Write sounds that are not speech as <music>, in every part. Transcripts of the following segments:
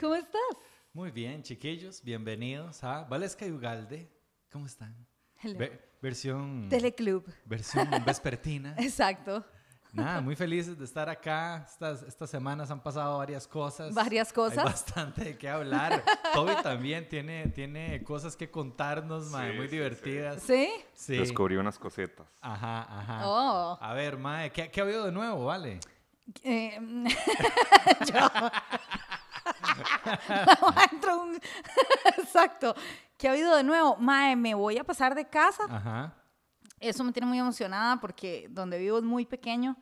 ¿Cómo estás? Muy bien, chiquillos, bienvenidos a Valesca y Ugalde. ¿Cómo están? Ve- versión Teleclub. versión <laughs> vespertina. Exacto. Nada, muy felices de estar acá. Estas, estas semanas han pasado varias cosas. Varias cosas. Hay bastante de qué hablar. <laughs> Toby también tiene, tiene cosas que contarnos, mae, Sí, muy sí, divertidas. ¿Sí? Sí. Descubrí unas cositas. Ajá, ajá. Oh. A ver, Mae, ¿qué, ¿qué ha habido de nuevo, vale? Eh, <laughs> yo- <laughs> un- <laughs> Exacto. ¿Qué ha habido de nuevo? Mae, me voy a pasar de casa. Ajá. Eso me tiene muy emocionada porque donde vivo es muy pequeño.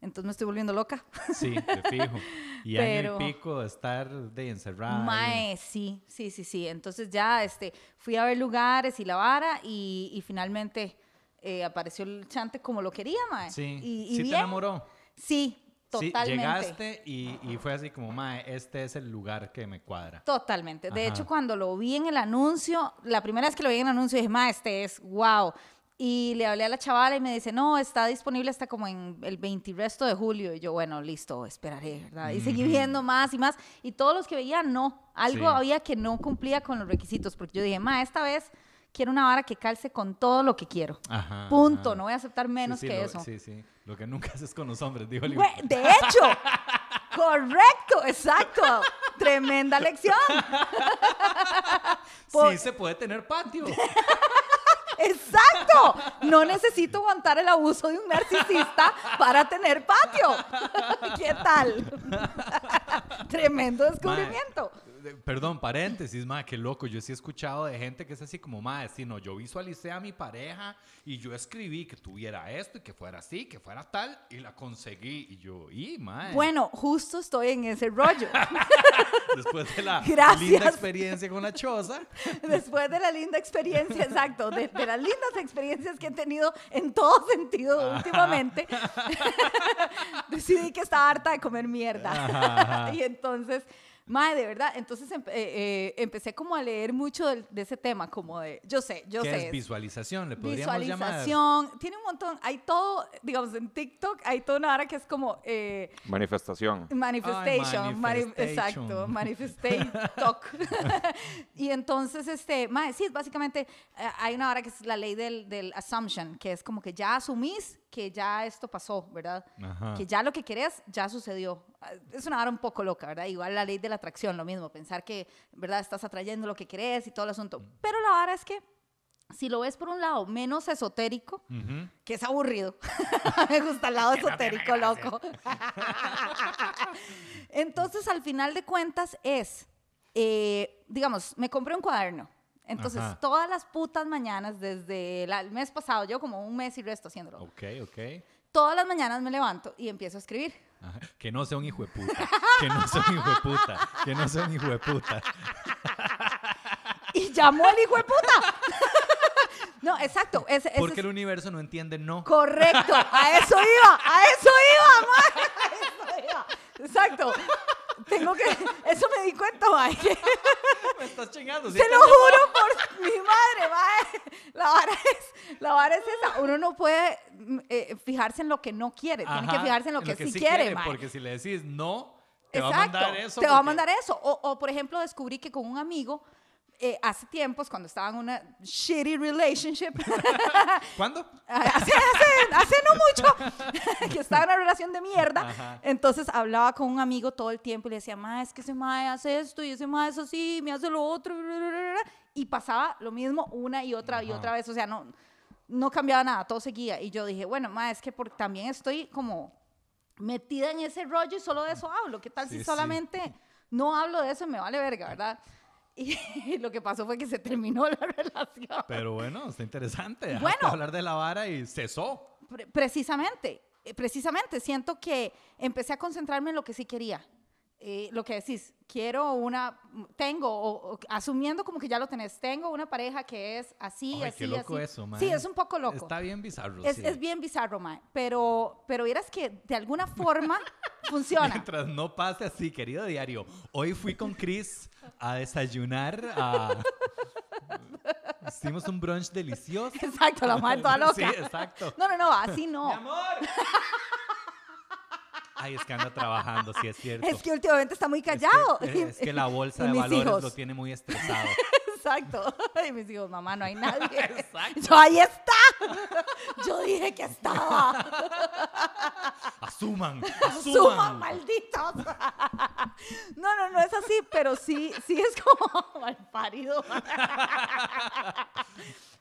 Entonces me estoy volviendo loca. Sí, de <laughs> fijo. Y Pero- año y pico de estar de encerrada. Mae, sí, sí, sí, sí. Entonces ya este, fui a ver lugares y la vara y, y finalmente eh, apareció el chante como lo quería, mae. Sí, Y, y sí te enamoró. Sí, totalmente. Sí, llegaste y, y fue así como, Mae, este es el lugar que me cuadra. Totalmente. De Ajá. hecho, cuando lo vi en el anuncio, la primera vez que lo vi en el anuncio, dije, ma, este es wow. Y le hablé a la chavala y me dice, no, está disponible hasta como en el 20 resto de julio. Y yo, bueno, listo, esperaré, ¿verdad? Y seguí viendo más y más. Y todos los que veía, no. Algo Sí. había que no cumplía con los requisitos. Porque yo dije, ma, esta vez quiero una vara que calce con todo lo que quiero. Ajá. Punto. ajá. No voy a aceptar menos Sí, sí, que lo- eso. Sí, sí. Lo que nunca haces con los hombres, dijo el Güey, de hecho, correcto, exacto. Tremenda lección. Por- Sí se puede tener patio. Exacto. No necesito aguantar el abuso de un narcisista para tener patio. <laughs> ¿Qué tal? <laughs> Tremendo descubrimiento. Perdón, paréntesis, ma, qué loco. Yo sí he escuchado de gente que es así como, ma, sí, no, yo visualicé a mi pareja y yo escribí que tuviera esto y que fuera así, que fuera tal, y la conseguí. Y yo, y, ma. Bueno, justo estoy en ese rollo. <laughs> Después de la Gracias. linda experiencia con la choza. <laughs> Después de la linda experiencia, exacto, de, de las lindas experiencias que he tenido en todo sentido últimamente, <laughs> decidí que estaba harta de comer mierda. Ajá. y entonces, madre, de verdad, entonces empe- eh, eh, empecé como a leer mucho del- de, ese tema, como de, yo sé, yo ¿Qué sé. es visualización? Le podríamos llamar. Visualización, tiene un montón, hay todo, digamos, en TikTok hay toda una hora que es como eh, Manifestación. manifestation, mani- manifestation. exacto, manifestation talk. <laughs> y entonces, este, mae, sí, básicamente eh, hay una hora que es la ley del, del assumption, que es como que ya asumís que ya esto pasó, ¿verdad? Ajá. Que ya lo que querés ya sucedió. Es una hora un poco loca, ¿verdad? Igual la ley de la atracción, lo mismo, pensar que, ¿verdad? Estás atrayendo lo que querés y todo el asunto. Pero la hora es que si lo ves por un lado menos esotérico, que es aburrido. <laughs> Me gusta el lado esotérico, loco. <laughs> Entonces, al final de cuentas, es, eh, digamos, me compré un cuaderno. Entonces, Ajá. todas las putas mañanas, desde la- el mes pasado, yo como un mes y resto haciéndolo, Ok, ok. todas las mañanas me levanto y empiezo a escribir. Ajá. Que no sea un hijo de puta. Que no sea un hijo de puta. Que no sea un hijo de puta. Y llamo al hijo de puta. no, exacto. ese- ese Porque es- el universo no entiende no. Correcto, a eso iba, a eso iba, mae, <laughs> a eso iba. Exacto. Tengo que, <laughs> eso me di cuenta, mae, <laughs> Me estás chingando. ¿sí? Te lo juro por mi madre, mae. La vara es, la vara es esa. Uno no puede mm, eh, fijarse en lo que no quiere. Tiene que fijarse en lo que, sí, quiere, mae. Porque si le decís no, Te va a mandar eso Te va a mandar eso. O, o, por ejemplo, descubrí que con un amigo, eh, hace tiempos, cuando estaba en una shitty relationship, <laughs> ¿Cuándo? <laughs> hace, hace, hace no mucho, <laughs> que estaba en una relación de mierda, entonces hablaba con un amigo todo el tiempo y le decía, ma, es que ese mae hace esto y ese mae es así, me hace lo otro, y pasaba lo mismo una y otra y Ajá. otra vez, o sea, no, no cambiaba nada, todo seguía. Y yo dije, bueno, ma, es que porque también estoy como metida en ese rollo y solo de eso hablo. ¿Qué tal Sí, si sí. solamente no hablo de eso y me vale verga, verdad? Y <laughs> lo que pasó fue que se terminó <laughs> la relación. Pero bueno, está interesante. Bueno. hablar de la vara y cesó. Pre- precisamente, eh, precisamente, siento que empecé a concentrarme en lo que sí quería. Eh, lo que decís, quiero una, tengo, o, o asumiendo como que ya lo tenés, tengo una pareja que es así, Ay, así, qué loco así. eso, mae. Sí, es un poco loco. Está bien bizarro. es, sí. es bien bizarro, mae, pero, pero vieras que de alguna forma <laughs> funciona. Mientras no pase así, querido diario. Hoy fui con Chris a desayunar. A... <laughs> Hicimos un brunch delicioso. Exacto, la madre toda <laughs> loca. Sí, exacto. No, no, no, así no. ¡Mi amor! Ay, es que anda trabajando, sí es cierto. Es que últimamente está muy Es que- callado. Es que, la bolsa <laughs> de valores hijos. lo tiene muy estresado. Exacto. <laughs> Y mis hijos, mamá, no hay nadie. <laughs> Exacto. Yo, ahí está. <laughs> Yo dije que estaba. Asuman, Suman, asuman. malditos. No, no, no es así, pero sí, sí es como mal parido.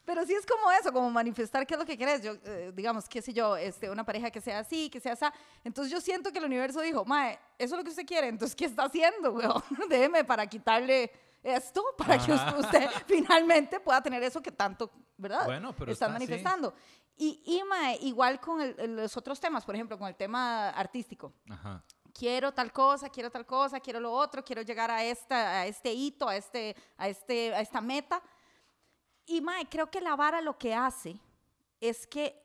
Pero sí es como eso, como manifestar qué es lo que querés. Yo, eh, digamos, qué sé yo, este, una pareja que sea así, que sea así. Entonces yo siento que el universo dijo, mae, eso es lo que usted quiere. Entonces, ¿qué está haciendo, weón? Déjeme para quitarle esto, <laughs> para que Ajá. usted, usted <laughs> finalmente pueda tener eso que tanto, ¿verdad? Bueno, pero Están está así. manifestando. Y, y mae, igual con el- los otros temas, por ejemplo, con el tema artístico Ajá. quiero tal cosa, quiero tal cosa, quiero lo otro, quiero llegar a, esta, a este hito, a, este, a, este, a esta meta. Y Mae, creo que la vara lo que hace es que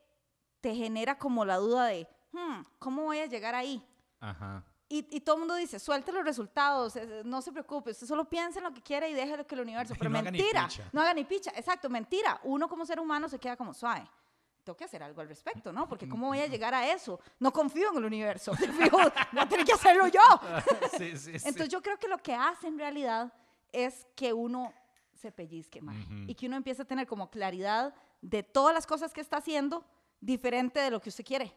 te genera como la duda de, "Hmm, ¿cómo voy a llegar ahí? Ajá. Y, y todo el mundo dice, suelte los resultados, eh, no se preocupe, usted solo piensa en lo que quiere y deje que el universo. <laughs> Pero no mentira, no haga ni picha, exacto, mentira. Uno como ser humano se queda como suave. Tengo que hacer algo al respecto, ¿no? Porque ¿cómo voy a llegar a eso? No confío en el universo. <laughs> Fijo, voy a tener que hacerlo yo. <laughs> Sí, sí, sí. Entonces yo creo que lo que hace en realidad es que uno se pellizque más y que uno empiece a tener como claridad de todas las cosas que está haciendo diferente de lo que usted quiere.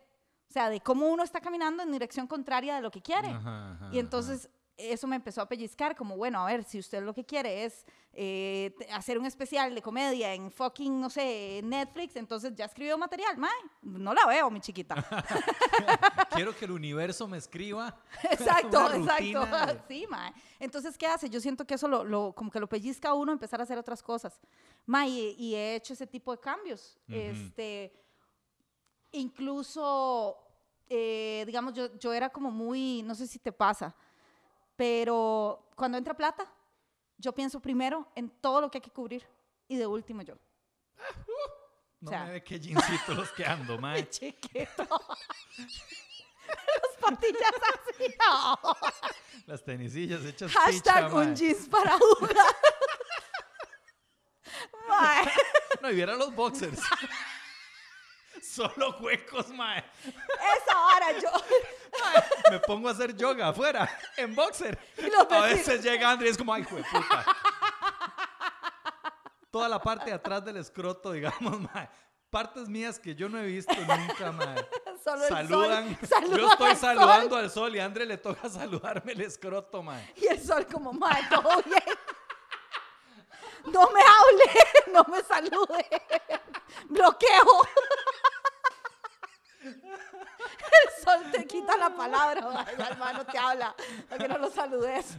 O sea, de cómo uno está caminando en dirección contraria de lo que quiere. Ajá, ajá, Y entonces eso me empezó a pellizcar como, bueno, a ver, si usted lo que quiere es eh, hacer un especial de comedia en fucking, no sé, Netflix, entonces ya escribió material, mae, no la veo, mi chiquita. <laughs> <laughs> Quiero que el universo me escriba. <laughs> Exacto, exacto. de- Sí, mae. Entonces, ¿qué hace? Yo siento que eso lo, lo- como que lo pellizca a uno empezar a hacer otras cosas. Mae, y, y he hecho ese tipo de cambios. Ujú. Este, incluso, eh, digamos, yo, yo era como muy, no sé si te pasa, pero cuando entra plata, yo pienso primero en todo lo que hay que cubrir y de último yo. No O sea- me ve qué jeansito los que ando, <laughs> mae. Chiquito. Las <laughs> patillas así. no. Las tenisillas hechas Hashtag picha, un jeans para. <laughs> Mae. No, y viera los boxers. Solo huecos, mae. Esa hora yo. <laughs> Me pongo a hacer yoga afuera, en boxer. A veces llega André y es como, ay, puta. Toda la parte de atrás del escroto, digamos, mae. Partes mías que yo no he visto nunca, mae. <laughs> Solo el Saludan. sol. Saludan Yo estoy al saludando sol. al sol y a André le toca <laughs> saludarme el escroto, mae. Y el sol como, mae, todo bien. No me hable, no me salude. Bloqueo. <laughs> El sol te quita la palabra, <laughs> el hermano te habla, para que no lo saludes.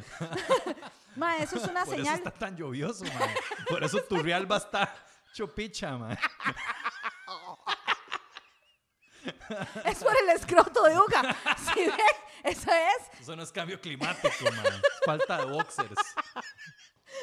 <laughs> Mae, eso es una Por señal. eso está tan lluvioso, mae. Por eso tu real va a estar chopicha, mae. Es por el escroto de Uga. ¿Sí? Eso es. Eso no es cambio climático. Es falta de boxers.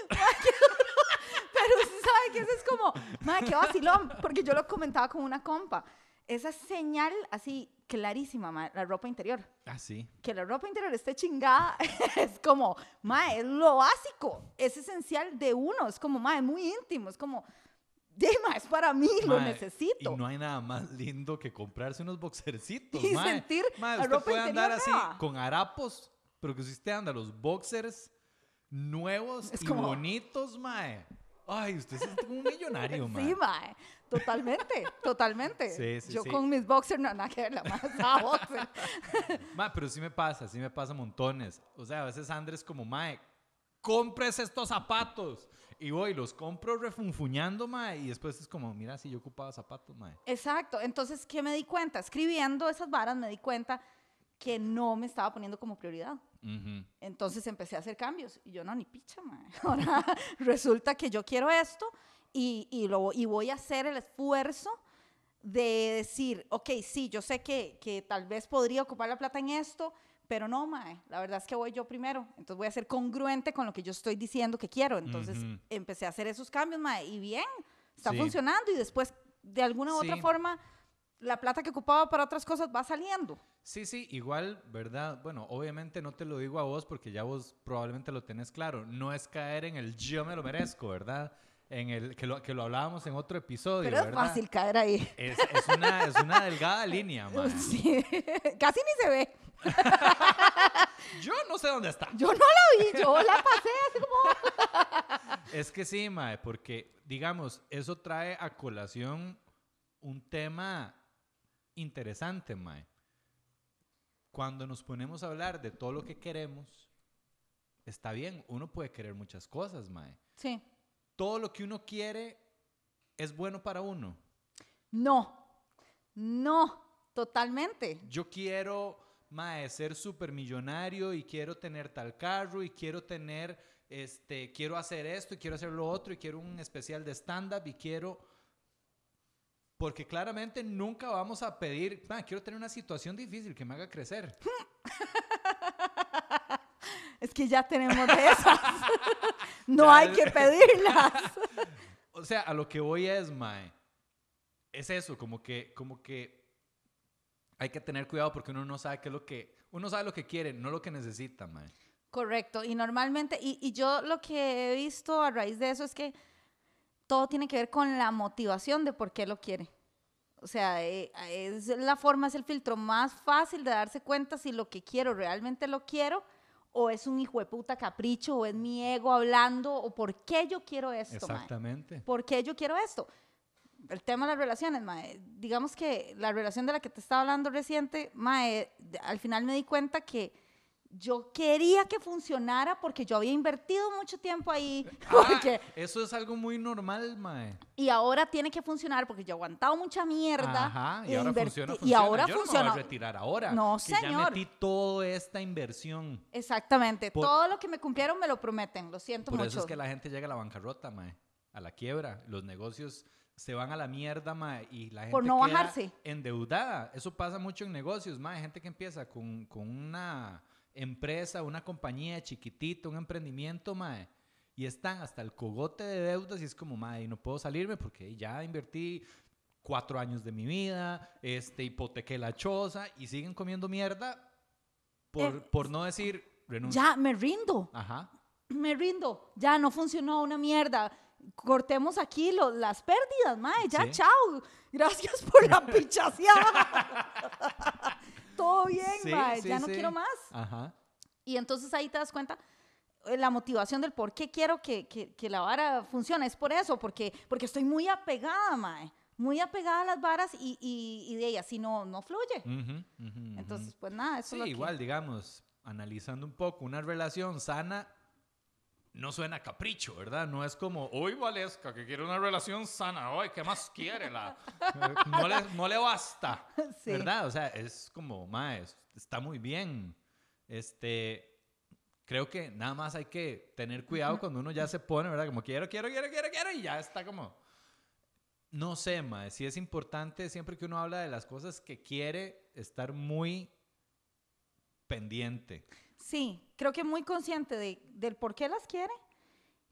Pero usted sabe que eso es como, madre, qué vacilón, porque yo lo comentaba con una compa. Esa señal así clarísima, ma, la ropa interior. Ah, sí. Que la ropa interior esté chingada <laughs> es como, ma, es lo básico, es esencial de uno, es como, ma, es muy íntimo, es como, Dima, es para mí, lo necesito. Y no hay nada más lindo que comprarse unos boxercitos, <laughs> Y mae. sentir Mae, la usted ropa puede andar interior así nueva. con harapos pero que si usted anda los boxers nuevos Es y como- bonitos, mae. Ay, usted como un millonario, <laughs> mae. Sí, mae. Totalmente, totalmente. <laughs> Sí, sí, Yo sí. con mis boxers no nada que ver, la más <laughs> usaba boxer. Ma, pero sí me pasa, sí me pasa montones. O sea, a veces Andrés como, mae, compres estos zapatos. Y voy, los compro refunfuñando, mae. Y después es como, mira, si yo ocupaba zapatos, mae. Exacto. Entonces, ¿qué me di cuenta? Escribiendo esas varas me di cuenta que no me estaba poniendo como prioridad. Ujú. Entonces empecé a hacer cambios y yo no, ni picha, mae. <laughs> Ahora resulta que yo quiero esto y, y, lo, y voy a hacer el esfuerzo de decir, ok, sí, yo sé que, que tal vez podría ocupar la plata en esto, pero no, mae, la verdad es que voy yo primero. Entonces voy a ser congruente con lo que yo estoy diciendo que quiero. Entonces Ujú. empecé a hacer esos cambios, mae, y bien, está Sí. funcionando y después de alguna u otra Sí. forma la plata que ocupaba para otras cosas va saliendo. Sí, sí, igual, ¿verdad? Bueno, obviamente no te lo digo a vos porque ya vos probablemente lo tenés claro. No es caer en el yo me lo merezco, ¿verdad? En el que lo, que lo hablábamos en otro episodio, Pero es ¿verdad? fácil caer ahí. Es, es una, es una <laughs> delgada línea, mae. Sí, <laughs> casi ni se ve. <laughs> Yo no sé dónde está. Yo no la vi, yo la pasé así como... Es que sí, mae, porque, digamos, eso trae a colación un tema interesante, mae. Cuando nos ponemos a hablar de todo lo que queremos, está bien, uno puede querer muchas cosas, mae. Sí. Todo lo que uno quiere es bueno para uno. No, no, totalmente. Yo quiero, mae, ser supermillonario y quiero tener tal carro y quiero tener, este, quiero hacer esto y quiero hacer lo otro y quiero un especial de stand-up y quiero... Porque claramente nunca vamos a pedir, "Ma, quiero tener una situación difícil que me haga crecer. <laughs> Es que ya tenemos de esas. <laughs> no Ya hay es- que <laughs> pedirlas. O sea, a lo que voy es, mae, es eso, como que, como que hay que tener cuidado porque uno no sabe qué es lo que, uno sabe lo que quiere, no lo que necesita, mae. Correcto, y normalmente, y, y yo lo que he visto a raíz de eso es que todo tiene que ver con la motivación de por qué lo quiere. O sea, eh, es la forma, es el filtro más fácil de darse cuenta si lo que quiero realmente lo quiero o es un hijo de puta capricho o es mi ego hablando o por qué yo quiero esto. mae. Exactamente. ¿Por qué yo quiero esto? El tema de las relaciones, mae. Digamos que la relación de la que te estaba hablando reciente, mae, al final me di cuenta que yo quería que funcionara porque yo había invertido mucho tiempo ahí. <laughs> <laughs> Porque, Ah, eso es algo muy normal, mae. y ahora tiene que funcionar porque yo he aguantado mucha mierda. Ajá, y e ahora invertí- funciona, Y funciona. ahora Yo no funciona. me voy a retirar ahora. No, que Ya señor. metí toda esta inversión. Exactamente. Por- Todo lo que me cumplieron me lo prometen. Lo siento Por mucho. eso es que la gente llega a la bancarrota, mae. A la quiebra. Los negocios se van a la mierda, mae. Y la gente Por no queda bajarse. endeudada. Eso pasa mucho en negocios, mae. Gente que empieza con, con una empresa, una compañía chiquitita, un emprendimiento, mae. Y están hasta el cogote de deudas y es como, mae, no puedo salirme porque ya invertí cuatro años de mi vida, este, hipotequé la choza y siguen comiendo mierda por, Eh, por no decir renuncia. Ya, me rindo. Ajá. me rindo, ya no funcionó una mierda. Cortemos aquí lo- las pérdidas, mae, ya, Sí. chao. Gracias por la pichaseada. <laughs> Todo bien, Sí, mae, sí, ya no sí. quiero más. Ajá. Y entonces ahí te das cuenta eh, la motivación del por qué quiero que, que- que la vara funcione. Es por eso, porque, porque estoy muy apegada, mae. Muy apegada a las varas y, y, y de ellas, si no, no fluye. Ujú, ujú, Entonces, ujú. pues nada, eso sí, es lo que- igual, digamos, analizando un poco, una relación sana no suena a capricho, ¿verdad? No es como, uy, Valesca, que quiere una relación sana, uy, ¿qué más quiere? La... <laughs> No, le, no le basta, Sí. ¿verdad? O sea, es como, más, está muy bien. Este, creo que nada más hay que tener cuidado cuando uno ya se pone, ¿verdad? Como quiero, quiero, quiero, quiero, quiero, y ya está como... No sé, mae, sí es importante siempre que uno habla de las cosas que quiere estar muy pendiente. Sí, creo que muy consciente de, del por qué las quiere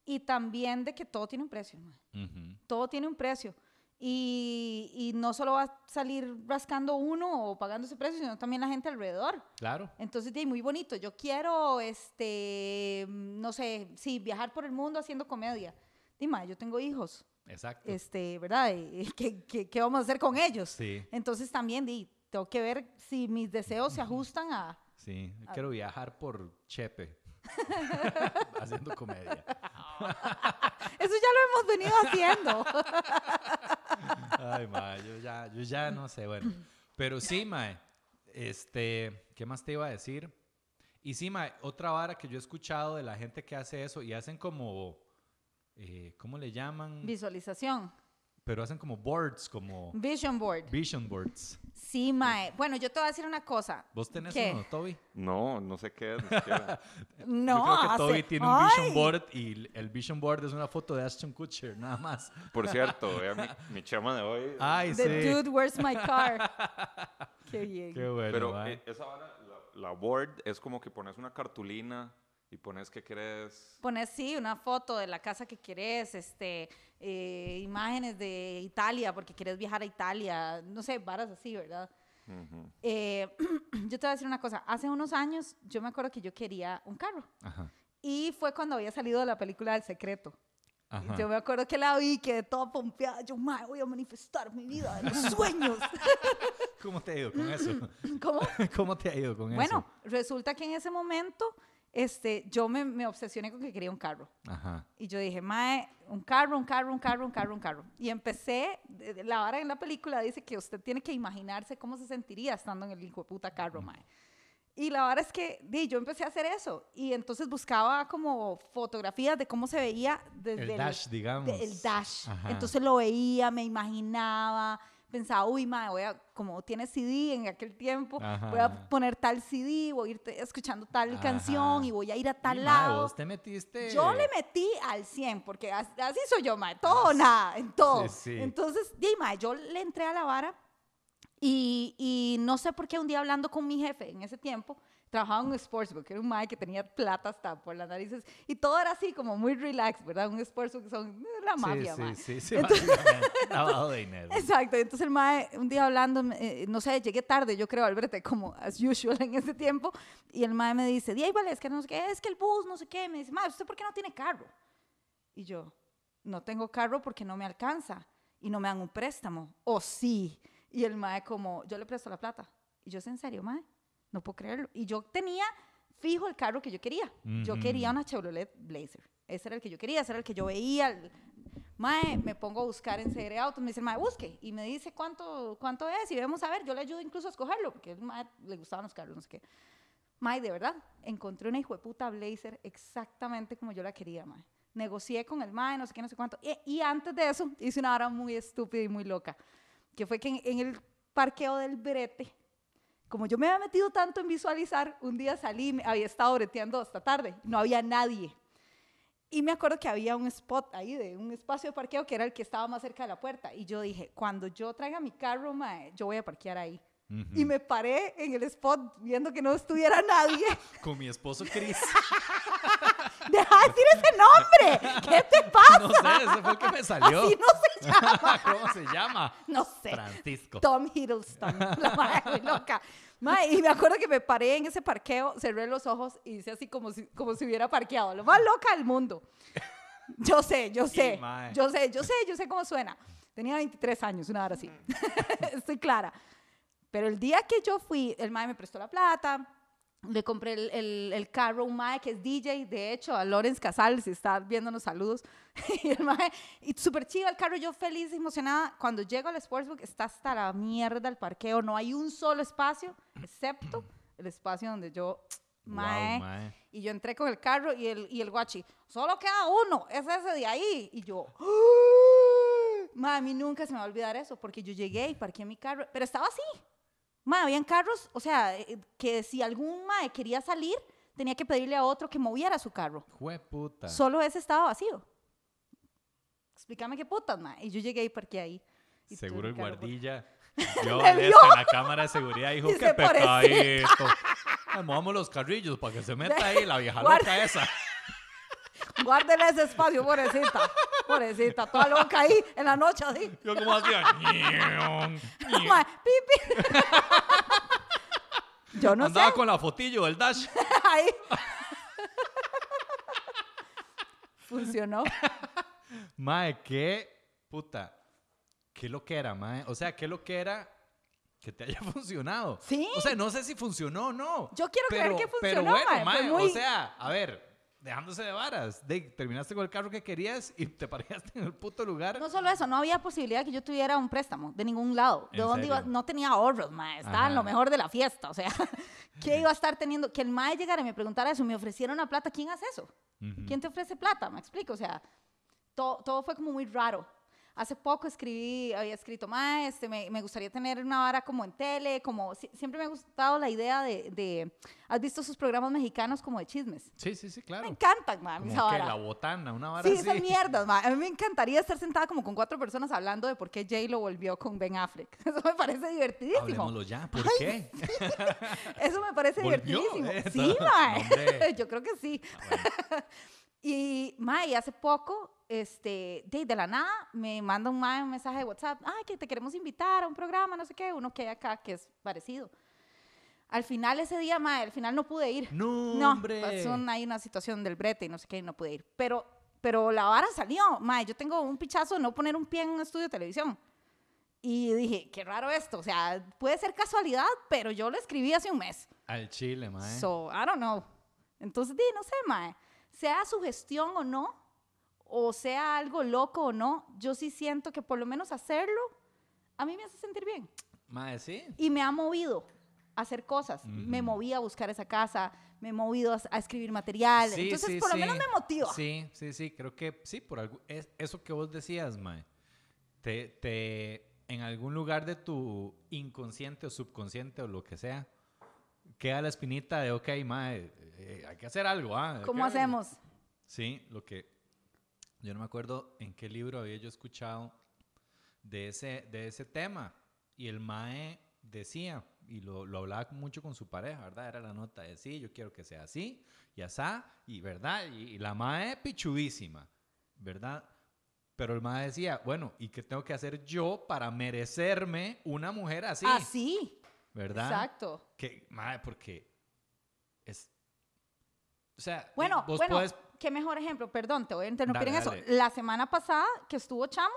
y también de que todo tiene un precio. mae. Ujú. Todo tiene un precio. Y, y no solo va a salir rascando uno o pagando ese precio, sino también la gente alrededor. Claro. Entonces, ahí, muy bonito. Yo quiero, este, no sé, sí, viajar por el mundo haciendo comedia. Dime, yo tengo hijos, Exacto. este, ¿verdad? ¿Y ¿Qué, qué, qué vamos a hacer con ellos? Sí. Entonces también di, tengo que ver si mis deseos se <laughs> ajustan a, Sí, quiero viajar por Chepe. <laughs> haciendo comedia. <laughs> Eso ya lo hemos venido haciendo. Ay, ma, yo ya, yo ya no sé, bueno. Pero sí, mae, este, ¿qué más te iba a decir? Y sí, mae, otra vara que yo he escuchado de la gente que hace eso y hacen como, eh, ¿cómo le llaman? Visualización. Pero hacen como boards, como Vision board. vision boards. Sí, mae. Bueno, yo te voy a decir una cosa. ¿Vos tenés ¿Qué? uno, Toby? No, no sé qué siquiera. No, <laughs> Yo creo que hace- Toby tiene un Ay, vision board y el vision board es una foto de Ashton Kutcher, nada más. Por cierto, vea <laughs> mi, mi chama de hoy. Ay, The sí. dude, where's my car? <laughs> Qué bien. Qué bueno, Pero mae. eh, esa vara, la, la board, es como que pones una cartulina y pones que querés. Pones, sí, una foto de la casa que querés, este, eh, imágenes de Italia, porque querés viajar a Italia, no sé, varas así, ¿verdad? Ujú. Eh, <clears throat> yo te voy a decir una cosa. Hace unos años, yo me acuerdo que yo quería un carro. Ajá, Y fue cuando había salido la película del secreto. ajá. Yo me acuerdo que la vi, quedé toda pompeada. Yo, "Mae, voy a manifestar mi vida de los <laughs> sueños. ¿Cómo te ha ido con eso? <laughs> ¿Cómo? <laughs> ¿Cómo te ha ido con Bueno, eso? resulta que en ese momento este, yo me, me obsesioné con que quería un carro. Ajá. Y yo dije, mae, un carro, un carro, un carro, un carro, un carro. Y empecé, la vara en la película dice que usted tiene que imaginarse cómo se sentiría estando en el hijo de puta carro, mae. Y la verdad es que di, yo empecé a hacer eso. Y entonces buscaba como fotografías de cómo se veía desde El dash, digamos. de- el dash. Ajá. Entonces lo veía, me imaginaba, pensaba, uy, mae, voy a, como tiene CD en aquel tiempo, voy Ajá. a poner tal CD, voy a ir escuchando tal Ajá. canción y voy a ir a tal lado. vos te metiste... Yo le metí al 100, porque as- así soy yo, mae, todo o nada, en todo. Ah, Sí, sí. Entonces, di, mae, yo le entré a la vara y, y no sé por qué un día hablando con mi jefe en ese tiempo, trabajaba en un sportsbook, era un mae que tenía plata hasta por las narices y todo era así como muy relax, ¿verdad? Un sportsbook son la mafia, sí, mae. sí, sí, sí, básicamente, lavado de dinero. Exacto, entonces el mae, un día hablando, eh, no sé, llegué tarde, yo creo, al verte como as usual en ese tiempo, y el mae me dice, di, vale, es que no sé qué, es que el bus, no sé qué, me dice, mae, ¿usted por qué no tiene carro? Y yo, no tengo carro porque no me alcanza, y no me dan un préstamo, o sí, y el mae como, yo le presto la plata, y yo, ¿es en serio, mae? No puedo creerlo, y yo tenía fijo el carro que yo quería, yo Ujú. quería una Chevrolet Blazer, ese era el que yo quería, ese era el que yo veía, el- Mae, me pongo a buscar en CR Autos, me dice, Mae, busque, y me dice cuánto, cuánto es, y vamos a ver, yo le ayudo incluso a escogerlo, porque a Mae le gustaban los carros, no sé qué. Mae, de verdad, encontré una hijueputa Blazer exactamente como yo la quería, Mae. Negocié con el Mae, no sé qué, no sé cuánto, y, y antes de eso hice una hora muy estúpida y muy loca, que fue que en, en el parqueo del brete, como yo me había metido tanto en visualizar, un día salí, había estado breteando hasta tarde, no había nadie. Y me acuerdo que había un spot ahí de un espacio de parqueo que era el que estaba más cerca de la puerta. Y yo dije, cuando yo traiga mi carro, mae, yo voy a parquear ahí. Y me paré en el spot viendo que no estuviera nadie. <laughs> Con mi esposo Chris. <laughs> Deja de decir ese nombre. ¿Qué te pasa? <laughs> No sé, ese fue el que me salió. Así no se llama. ¿Cómo se llama? No sé. Francisco. Tom Hiddleston, la madre loca. Mae, y me acuerdo que me paré en ese parqueo, cerré los ojos y hice así como si, como si hubiera parqueado. Lo más loca del mundo. <laughs> Yo sé, yo sé, yo sé, yo sé, yo sé cómo suena. Tenía 23 años, una hora así. <laughs> Estoy clara. Pero el día que yo fui, el mae me prestó la plata, le compré el, el, el carro un mae que es DJ, de hecho, a Lorenz Casal, si está viéndonos saludos. <laughs> y el mae, y súper chido el carro, yo feliz, emocionada. Cuando llego al Sportsbook, está hasta la mierda el parqueo, no hay un solo espacio, excepto el espacio donde yo, <tsk> mae, Wow, mae. y yo entré con el carro y el, y el guachi, solo queda uno, es ese de ahí. Y yo, <gasps> ma, a mí nunca se me va a olvidar eso, porque yo llegué y parqué mi carro, pero estaba así. Ma, habían carros, o sea, eh, que si algún mae quería salir, tenía que pedirle a otro que moviera su carro. Jue puta. Solo ese estaba vacío. Explícame qué putas, ma. Y yo llegué y parqué ahí. Y Seguro el guardilla. <laughs> Yo en la cámara de seguridad dijo "Pobrecita". pecadito. <laughs> Movamos los carrillos para que se meta ahí la vieja loca esa. <laughs> Guárdele ese espacio, pobrecita. Pobrecita, toda loca ahí en la noche así. Yo como hacía. <laughs> <laughs> Yo no Andaba sé. con la fotillo del dash. <laughs> Ahí. Funcionó. Mae, qué puta. Qué lo que era, mae. O sea, qué lo que era que te haya funcionado. Sí. O sea, no sé si funcionó o no. Yo quiero creer que Pero funcionó, bueno, mae, fue mae, muy- o sea, a ver, dejándose de varas. De, terminaste con el carro que querías y te paraste en el puto lugar. No solo eso, no había posibilidad que yo tuviera un préstamo de ningún lado. ¿De ¿En dónde iba? serio? No tenía ahorros, mae. Estaba en lo mejor de la fiesta. O sea, <laughs> ¿qué iba a estar teniendo? Que el mae llegara y me preguntara eso, me ofreciera una plata. ¿Quién hace eso? Ujú. ¿Quién te ofrece plata? Me explico. O sea, todo, todo fue como muy raro. Hace poco escribí, había escrito, mae, este, me, me gustaría tener una vara como en tele, como si- siempre me ha gustado la idea de, de- ¿has visto esos programas mexicanos como de chismes? Sí, sí, sí, Me claro. encantan, mae, Como esa que vara. la botana, una vara Sí, así. esas mierdas, ma. A mí me encantaría estar sentada como con cuatro personas hablando de por qué Jay lo volvió con Ben Affleck. <laughs> Eso me parece divertidísimo. Hablemoslo ya, ¿por Ay, qué? <laughs> Eso me parece divertidísimo. <laughs> Sí, no, ma. hombre. Yo creo que sí. Bueno, Y, ma, y hace poco, este, de, de la nada, me manda un, ma, un mensaje de WhatsApp. Ay, que te queremos invitar a un programa, no sé qué. Uno que hay acá que es parecido. Al final ese día, ma, al final no pude ir. no, No, hombre. pasó hay una situación del brete y no sé qué, y no pude ir. Pero, pero la vara salió. Mae, yo tengo un pichazo de no poner un pie en un estudio de televisión. Y dije, qué raro esto. O sea, puede ser casualidad, pero yo lo escribí hace un mes. Al chile, mae. So, I don't know. Entonces, di, no sé, mae. Sea sugestión o no, o sea algo loco o no, yo sí siento que por lo menos hacerlo, a mí me hace sentir bien Mae, sí. y me ha movido a hacer cosas. Me moví a buscar esa casa, me he movido a, a escribir material. Sí, Entonces, sí, por lo sí. menos me motiva. Sí, sí, sí, creo que sí, por algo, es, eso que vos decías, Mae. Te, te, en algún lugar de tu inconsciente o subconsciente o lo que sea, queda la espinita de, ok, Mae, eh, hay que hacer algo, ¿ah? ¿Cómo hacer algo". hacemos? Sí, lo que yo no me acuerdo en qué libro había yo escuchado de ese, de ese tema. Y el Mae decía, y lo, lo hablaba mucho con su pareja, ¿verdad? Era la nota de sí, yo quiero que sea así, y asá, y verdad, y, y la Mae pichudísima, ¿verdad? Pero el Mae decía, bueno, ¿y qué tengo que hacer yo para merecerme una mujer así? Así. ¿Verdad? Exacto. Que, Mae, porque es... O sea, Bueno, vos bueno, puedes qué mejor ejemplo. Perdón, te voy a interrumpir Dale, en eso. dale. La semana pasada que estuvo Chamo,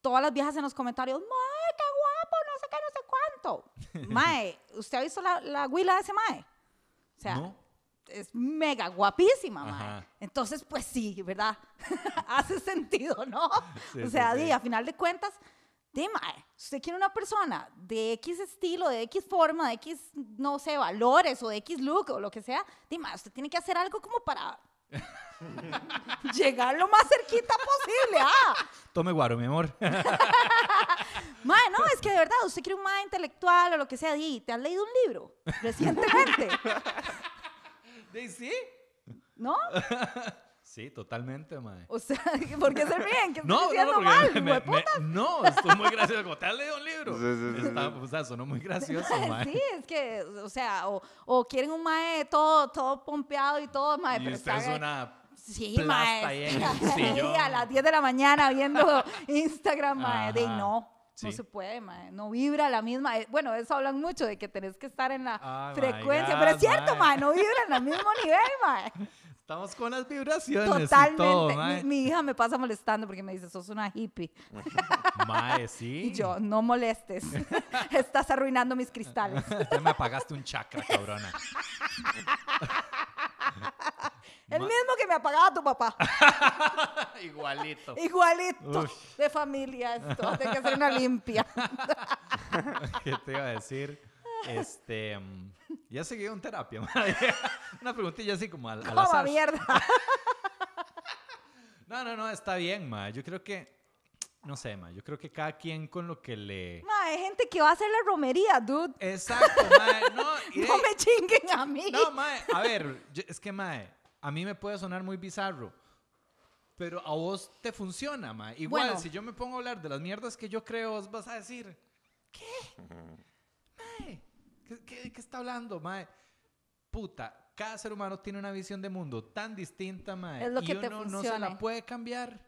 todas las viejas en los comentarios, ¡Mae, qué guapo! No sé qué, no sé cuánto. <laughs> Mae, ¿usted ha visto la, la huila de ese Mae? O sea, ¿No? es mega guapísima, mae. Entonces, pues sí, ¿verdad? <laughs> Hace sentido, ¿no? Sí, o sea, sí. a final de cuentas, di, mae, usted quiere una persona de X estilo, de X forma, de X, no sé, valores o de X look o lo que sea, di, mae, usted tiene que hacer algo como para <laughs> llegar lo más cerquita posible, ah. Tome guaro, mi amor. <laughs> Mae, no, es que de verdad, usted quiere un mae intelectual o lo que sea, di, ¿te has leído un libro recientemente? <laughs> ¿Sí? sí? ¿No? Sí, totalmente, mae. O sea, <laughs> ¿por qué se ríen? ¿Qué <laughs> estoy No, no, mal, me- me- hueputas? no, estoy muy gracioso. Como te has leído un libro. Sí, sí, sí, Está- sí. O sea, sonó muy gracioso, <laughs> mae. Sí, es que, o sea, o, o quieren un mae todo, todo pompeado y todo, mae, y pero usted está- es una Sí, mae. sillón. a las 10 de la mañana viendo Instagram, mae. De no, Sí. no se puede, mae. No vibra la misma. eh, Bueno, eso hablan mucho de que tenés que estar en la Oh frecuencia. God, pero es cierto, mae. mae, no vibra en el mismo nivel, mae. Estamos con las vibraciones Totalmente. y todo, mi, mae. mi hija me pasa molestando porque me dice, sos una hippie. <laughs> Mae, sí. Y yo, no molestes. <laughs> Estás arruinando mis cristales. <laughs> Ya me apagaste un chakra, cabrona. El Ma- mismo que me apagaba tu papá. Igualito. Igualito. De familia esto. Tengo que hacer una limpia. ¿Qué te iba a decir? Este, mm, ya seguí en terapia. <laughs> mae. Una preguntilla así como al, al azar. mierda. <laughs> No, no, no, está bien, ma. Yo creo que, no sé, ma. Yo creo que cada quien con lo que le... Ma, hay gente que va a hacer la romería, dude. Exacto, ma. No, <laughs> y No de- me chinguen a mí. no, ma. A ver, yo- es que, ma, a mí me puede sonar muy bizarro. Pero a vos te funciona, ma. Igual, Bueno. si yo me pongo a hablar de las mierdas que yo creo, vos vas a decir, ¿qué? Mae, ¿qué, qué, qué está hablando, ma? Puta, cada ser humano tiene una visión de mundo tan distinta, mae. Es lo y que te uno no se la puede cambiar.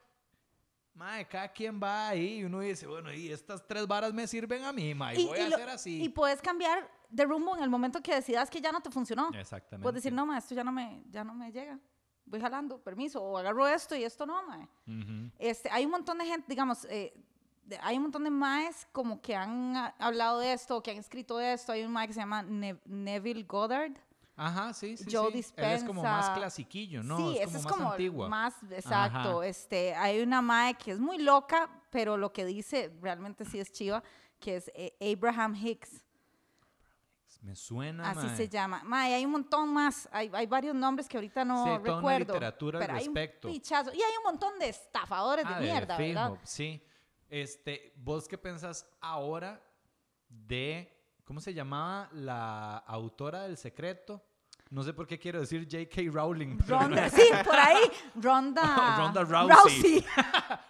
Mae, cada quien va ahí y uno dice, bueno, y estas tres varas me sirven a mí, mae, voy a lo- hacer así. y puedes cambiar de rumbo en el momento que decidas que ya no te funcionó. Exactamente. Puedes decir, no, ma, esto ya no me, ya no me llega. Voy jalando, permiso. O agarro esto y esto no, ma. Ujú. Este, hay un montón de gente, digamos, eh, hay un montón de maes como que han ah, hablado de esto, que han escrito de esto. Hay un mae que se llama Ne- Neville Goddard. Ajá, sí, sí, Joe sí. Él es como más Dispenza. clasiquillo, ¿no? sí, es como es más como antigua. más exacto. Ajá. Este, hay una mae que es muy loca, pero lo que dice realmente sí es chiva, que es eh, Abraham Hicks. Me suena, Así mae. se llama. Mae, hay un montón más. Hay, hay varios nombres que ahorita no Sí, toda una recuerdo. literatura al pero hay un respecto. pichazo. Y hay un montón de estafadores Ah, de mierda, fijo, ¿verdad? Sí. Este, ¿vos qué pensás ahora de cómo se llamaba la autora del secreto? No sé por qué quiero decir J.K. Rowling. Ronda, sí, por ahí. Ronda. <laughs> Ronda Rousey.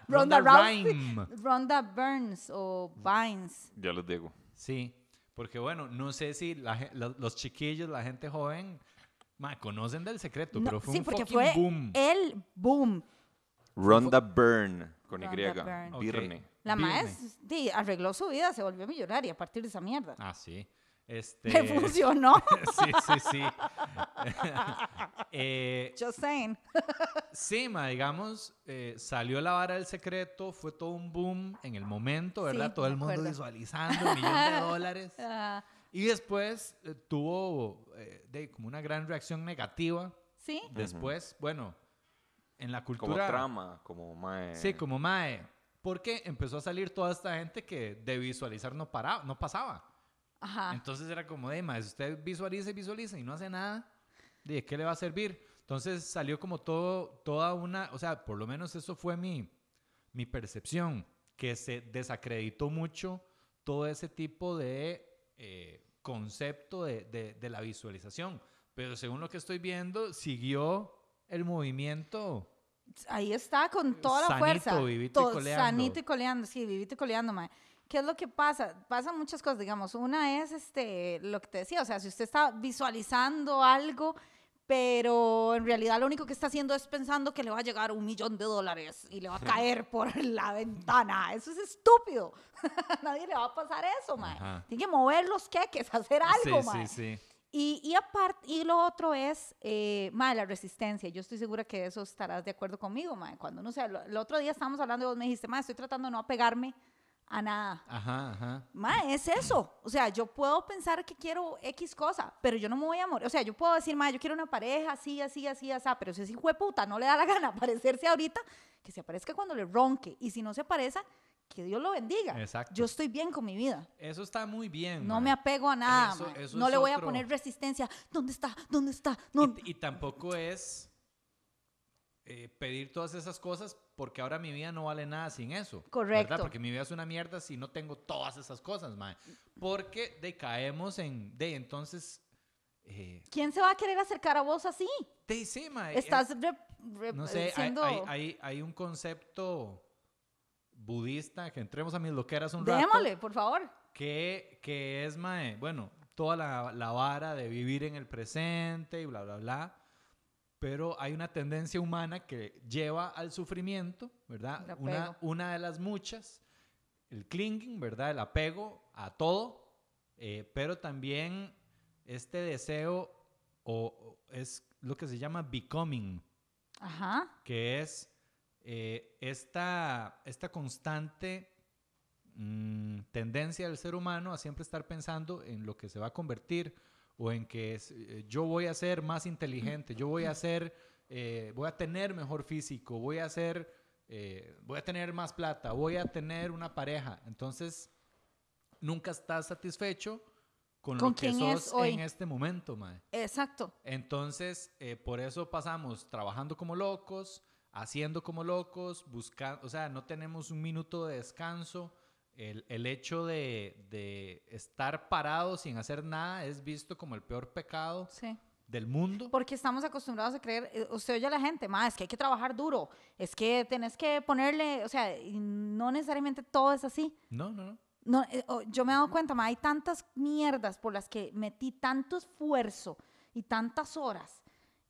Ronda, Ronda Rousey. <laughs> Rhyme. Ronda Burns o Vines. Ya les digo. Sí, porque bueno, no sé si la lo- los chiquillos, la gente joven, ma, conocen del secreto, No, pero fue sí, un porque fucking fue boom. el boom. Rhonda Byrne, con Y. Rhonda Byrne. Ok. Byrne. La Dime. maes sí, arregló su vida, se volvió millonaria a partir de esa mierda. Ah, sí. Este, Le funcionó. <laughs> sí, sí, sí. <laughs> Eh, Just saying. <laughs> sí, ma, digamos, eh, salió la vara del secreto, fue todo un boom en el momento, ¿verdad? Sí, todo el mundo acuerdo. visualizando, un millón de dólares. Ah, Y después eh, tuvo eh, de, como una gran reacción negativa. sí, Después, bueno, en la Como cultura... trama, como mae. Sí, como mae. Porque empezó a salir toda esta gente que de visualizar no, paraba, no pasaba. ajá. Entonces era como de, si usted visualiza y visualiza y no hace nada, ¿de qué le va a servir? Entonces salió como todo, toda una, o sea, por lo menos eso fue mi, mi percepción, que se desacreditó mucho todo ese tipo de eh, concepto de, de- de la visualización. Pero según lo que estoy viendo, siguió el movimiento. Ahí está con toda la Sanito, fuerza. vivito y coleando. Sanito y coleando, sí, vivito y coleando, mae. ¿Qué es lo que pasa? Pasan muchas cosas, digamos. Una es este, lo que te decía, o sea, si usted está visualizando algo, pero en realidad lo único que está haciendo es pensando que le va a llegar un millón de dólares y le va a caer por <laughs> la ventana. Eso es estúpido. <laughs> Nadie le va a pasar eso, mae. Tiene que mover los queques, <laughs> hacer algo, sí, mae. sí, sí. Y, y aparte, y lo otro es, eh, la resistencia. Yo estoy segura que eso estarás de acuerdo conmigo, mae. Cuando no sé, el otro día estábamos hablando y vos me dijiste, mae, estoy tratando de no apegarme a nada. Ajá, ajá. Mae, es eso. O sea, yo puedo pensar que quiero X cosa, pero yo no me voy a morir. O sea, yo puedo decir, mae, yo quiero una pareja así, así, así, así, pero si ese hijo de puta no le da la gana <laughs> aparecerse ahorita, que se aparezca cuando le ronque. Y si no se aparece, que Dios lo bendiga. Exacto. Yo estoy bien con mi vida. Eso está muy bien. No mae. me apego a nada. Eso- eso no le voy a otro- poner resistencia. ¿Dónde está? ¿Dónde está? No. Y, y tampoco es eh, pedir todas esas cosas porque ahora mi vida no vale nada sin eso. Correcto. ¿verdad? Porque mi vida es una mierda si no tengo todas esas cosas, mae. Porque decaemos en... De entonces... Eh, ¿Quién se va a querer acercar a vos así? de, sí, eh, Estás re- re- no sé, hay, siendo... hay, hay- hay un concepto budista, que entremos a mis loqueras un rato. Démosle, por favor. que, que es, mae, bueno, toda la, la vara de vivir en el presente y bla, bla, bla. Pero hay una tendencia humana que lleva al sufrimiento, ¿verdad? Una, una de las muchas, el clinging, ¿verdad? El apego a todo, eh, pero también este deseo o, o es lo que se llama becoming, Ajá. que es eh, esta, esta constante mm, tendencia del ser humano a siempre estar pensando en lo que se va a convertir o en que es, eh, yo voy a ser más inteligente, yo voy a ser, eh, voy a tener mejor físico, voy a ser, voy a tener más plata, voy a tener una pareja. Entonces, nunca estás satisfecho con, Con lo que es sos hoy. en este momento, mae. Exacto. Entonces, por eso pasamos trabajando como locos, haciendo como locos, buscando, o sea, no tenemos un minuto de descanso. El, el hecho de, de estar parado sin hacer nada es visto como el peor pecado Sí. del mundo. Porque estamos acostumbrados a creer, eh, usted oye a la gente, más es que hay que trabajar duro, es que tenés que ponerle, o sea, no necesariamente todo es así. No, no, no. No, eh, oh, yo me he dado cuenta, ma, hay tantas mierdas por las que metí tanto esfuerzo y tantas horas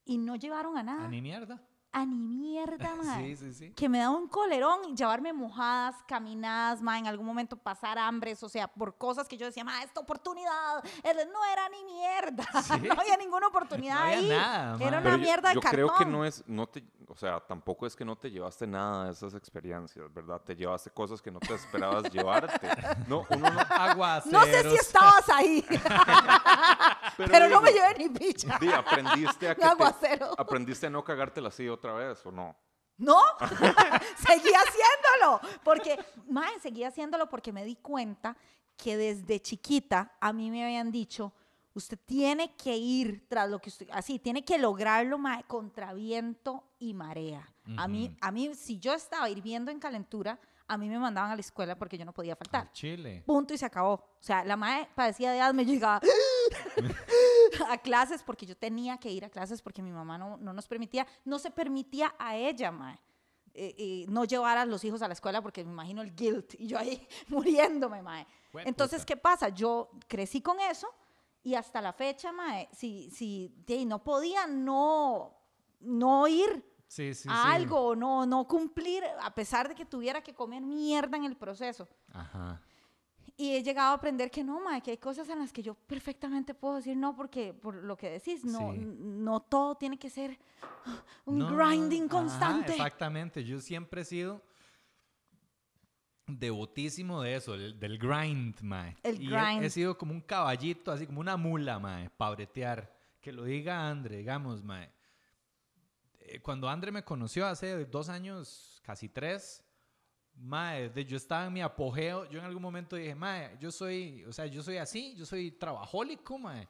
y no llevaron a nada. A ni mierda. A ni mierda, ma. <laughs> Sí, sí, sí. Que me da un colerón y llevarme mojadas, caminadas, ma, en algún momento pasar hambres, o sea, por cosas que yo decía, ma, esta oportunidad, no era ni mierda, <laughs> Sí. no había ninguna oportunidad No había ahí. nada. Era una yo- mierda yo, de cartón. creo que no es, no te, o sea, tampoco es que no te llevaste nada de esas experiencias, ¿verdad? Te llevaste cosas que no te esperabas <laughs> llevarte. No, uno no... Aguaceros. No sé si estabas ahí, pero, no me llevé ni picha. di, aprendiste a que te- aprendiste a no cagártela así otra vez, ¿o no? No, <laughs> seguí haciéndolo. Porque, mae, seguí haciéndolo porque me di cuenta que desde chiquita a mí me habían dicho, usted tiene que ir tras lo que usted, así, tiene que lograrlo, mae, contra viento y marea. A mí, a mí, si yo estaba hirviendo en calentura, a mí me mandaban a la escuela porque yo no podía faltar. Al Chile. Punto y se acabó. O sea, la madre padecía de asma y yo llegaba <laughs> a clases porque yo tenía que ir a clases porque mi mamá no, no nos permitía, no se permitía a ella, mae, eh, eh, no llevar a los hijos a la escuela porque me imagino el guilt y yo ahí <laughs> muriéndome, mae. Jue Entonces, puta. ¿qué pasa? Yo crecí con eso y hasta la fecha, mae, si, si de- no podía no, no ir Sí, sí, a sí. algo o no, no cumplir a pesar de que tuviera que comer mierda en el proceso. Ajá. Y he llegado a aprender que no, ma, que hay cosas en las que yo perfectamente puedo decir no, porque por lo que decís, no, no todo tiene que ser un No, grinding ajá, constante. exactamente. Yo siempre he sido devotísimo de eso, del, del grind, mae. El y he- grind. He, sido como un caballito, así como una mula, mae, para bretear. Que lo diga Andre, digamos, mae. Eh, Cuando Andre me conoció hace dos años, casi tres, mae, yo estaba en mi apogeo. Yo en algún momento dije, mae, yo soy, o sea, yo soy así, yo soy trabajólico, mae.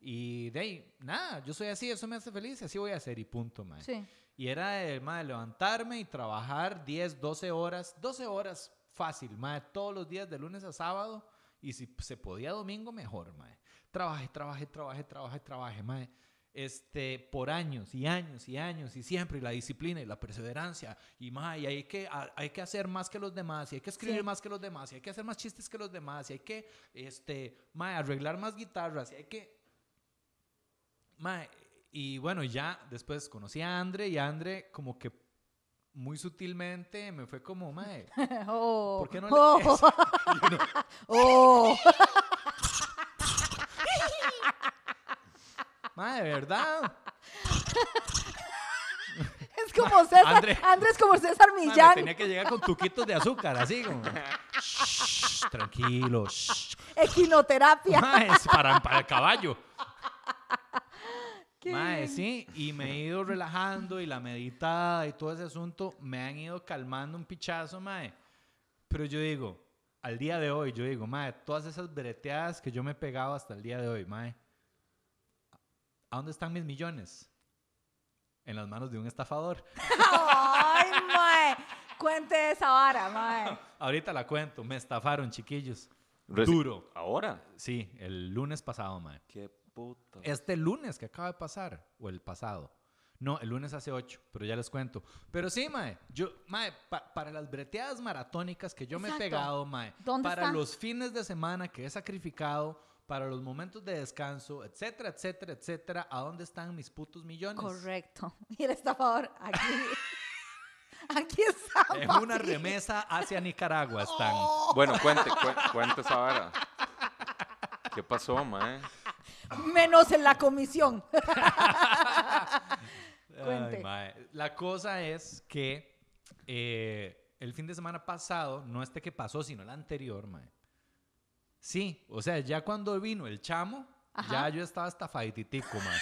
Y de ahí, nada, yo soy así, eso me hace feliz, así voy a ser y punto, mae. Sí. Y era el de levantarme y trabajar 10, 12 horas, 12 horas fácil, mae, todos los días de lunes a sábado. Y si se podía domingo, mejor, mae. Trabajé, trabajé, trabajé, trabajé, trabajé, mae. Este, por años y años y años y siempre y la disciplina y la perseverancia y mae, y hay que a- hay que hacer más que los demás y hay que escribir Sí. más que los demás y hay que hacer más chistes que los demás y hay que este mae, arreglar más guitarras y hay que Mae, y bueno, ya después conocí a Andre y Andre como que muy sutilmente me fue como, mae, <laughs> Oh, ¿por qué no oh, le... <laughs> Uno, <laughs> oh. mae, de verdad. <laughs> Es como César, André. Andrés como César Millán. tenía que llegar con tuquitos de azúcar, así como, "Shh, tranquilo, shh". Equinoterapia. Mae, es para, para el caballo. <laughs> Bien. sí, y me he ido relajando y la meditada y todo ese asunto me han ido calmando un pichazo, mae. Pero yo digo, al día de hoy, yo digo, mae, todas esas breteadas que yo me he pegado hasta el día de hoy, mae, ¿a dónde están mis millones? En las manos de un estafador. Ay, mae. Cuente esa vara, mae. <laughs> Ahorita la cuento, me estafaron, chiquillos. Reci- Duro. ¿Ahora? Sí, el lunes pasado, mae. Qué puta. Este lunes que acaba de pasar, o el pasado. No, el lunes hace ocho, pero ya les cuento. Pero sí, mae, yo, mae, pa- para las breteadas maratónicas que yo me he Exacto. pegado, mae, ¿Dónde para está? los fines de semana que he sacrificado, para los momentos de descanso, etcétera, etcétera, etcétera, ¿a dónde están mis putos millones? Correcto. Y el estafador, aquí. <laughs> Aquí está. En una remesa hacia Nicaragua están. <laughs> Bueno, cuente, cue- cuente esa vara. ¿Qué pasó, mae? Menos en la comisión. <laughs> Ay, Cuente. mae. La cosa es que eh, el fin de semana pasado, no este que pasó, sino el anterior, mae. Sí, o sea, ya cuando vino el chamo, ya yo estaba estafaditico, mae.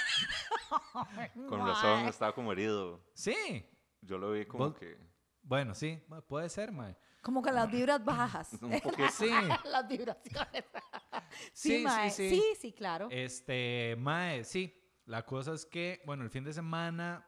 <laughs> Con Mae. razón, estaba como herido. Sí, Yo lo vi como Vos- que... bueno, sí, mae, puede ser, mae. Como con las vibras bajas. <laughs> Un poquito. Sí, <laughs> las vibraciones. Sí, Sí, sí, mae. sí. Sí, sí, claro. este, mae, sí. La cosa es que, bueno, el fin de semana,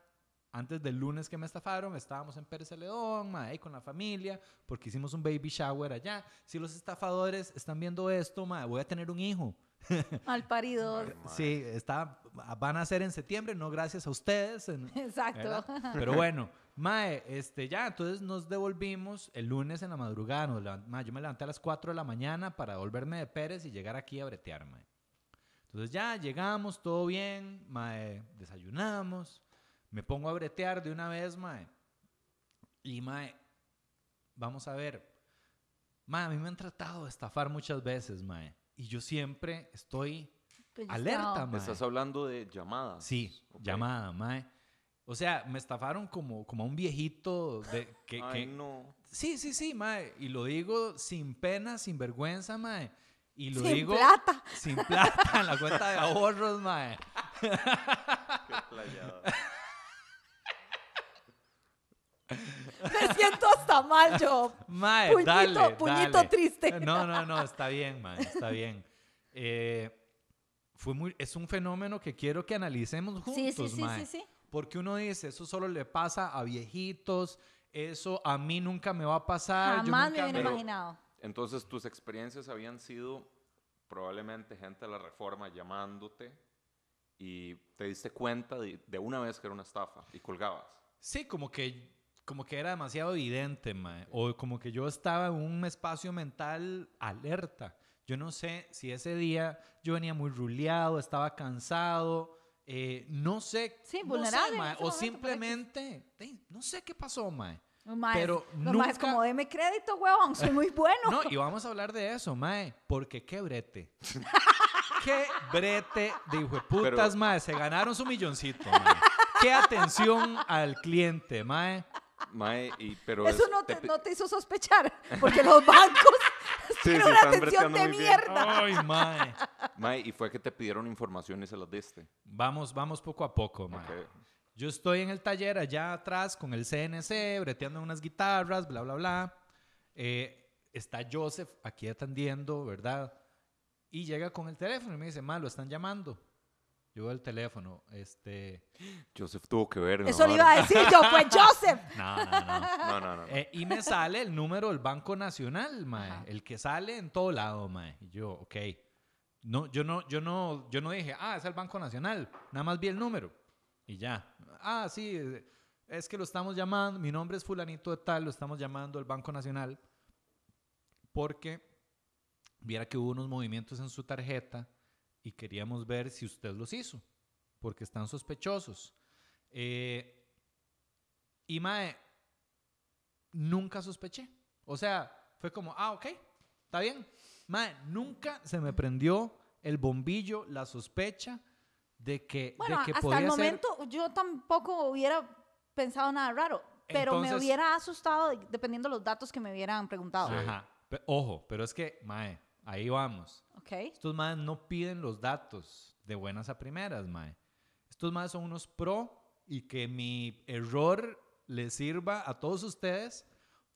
antes del lunes que me estafaron, estábamos en Pérez Celedón, mae, ahí con la familia, porque hicimos un baby shower allá. Si los estafadores están viendo esto, mae, voy a tener un hijo. <laughs> Mal parido. Sí, está, van a ser en septiembre, no gracias a ustedes. en- <laughs> Exacto. ¿verdad? Pero bueno, Mae, este, ya, entonces nos devolvimos el lunes en la madrugada. nos mae, yo me levanté a las 4 de la mañana para volverme de Pérez y llegar aquí a bretear, mae. Entonces ya llegamos, todo bien, mae, desayunamos, me pongo a bretear de una vez, mae. Y, mae, vamos a ver. Mae, a mí me han tratado de estafar muchas veces, mae. Y yo siempre estoy Pellizcado. alerta, mae. Estás hablando de llamadas. Sí, Ok. llamada, mae. O sea, me estafaron como, como a un viejito de que, <laughs> Ay, que- no. Sí, sí, sí, mae. Y lo digo sin pena, sin vergüenza, mae. Y lo Sin digo plata. sin plata en la cuenta de ahorros, mae. <laughs> Qué playada. <laughs> Me siento hasta mal yo. Mae, Puñito, dale, puñito dale. triste. No, no, no, está bien, mae, está bien. Eh, fue muy, es un fenómeno que quiero que analicemos juntos, Sí, sí, sí, mae. sí, sí. Porque uno dice, eso solo le pasa a viejitos, eso a mí nunca me va a pasar. yo Jamás me nunca hubiera Pero- imaginado. Entonces, tus experiencias habían sido probablemente gente de la reforma llamándote y te diste cuenta de, de una vez que era una estafa y colgabas. Sí, como que, como que era demasiado evidente, mae. O como que yo estaba en un espacio mental alerta. Yo no sé si ese día yo venía muy ruleado, estaba cansado, eh, no sé. Sí, no sé, vulnerable mae, o momento, simplemente, no sé qué pasó, mae. Maes- Pero maes nunca- como, deme crédito, huevón, soy muy bueno. <laughs> No, y vamos a hablar de eso, mae. Porque qué brete. <laughs> qué brete de hijo de putas, Pero- mae. Se ganaron su milloncito, mae. Qué atención al cliente, mae. Mae, y, pero Eso es- no te, pi- no te hizo sospechar, porque los bancos <laughs> Sí, tienen sí, una están atención de mierda. Ay, mae. Mae, y fue que te pidieron información y se las diste. Vamos, vamos poco a poco, mae. Yo estoy en el taller allá atrás con el CNC, breteando unas guitarras, bla, bla, bla. Eh, está Joseph aquí atendiendo, ¿verdad? Y llega con el teléfono y me dice, ma, lo están llamando. Yo veo el teléfono, este... Joseph tuvo que ver. Eso le iba a decir yo, fue <laughs> Joseph. No, no, no. No, no, no. Eh, y me sale el número del Banco Nacional, mae. El que sale en todo lado, mae. Y yo, ok. No, yo no, yo no, yo no dije, ah, es el Banco Nacional. Nada más vi el número. Y ya. Ah, sí, es que lo estamos llamando. Mi nombre es fulanito de tal, lo estamos llamando el Banco Nacional. Porque viera que hubo unos movimientos en su tarjeta y queríamos ver si usted los hizo. Porque están sospechosos. Eh, y mae, nunca sospeché. O sea, fue como, ah, ok, está bien. Mae, nunca se me prendió el bombillo, la sospecha de que, Bueno, de que hasta podía el ser- momento yo tampoco hubiera pensado nada raro, pero me Entonces- hubiera asustado de- dependiendo de los datos que me hubieran preguntado. Ajá. Ojo, pero es que, mae, ahí vamos. Estos maes no piden los datos de buenas a primeras, mae. Estos maes son unos pro y que mi error les sirva a todos ustedes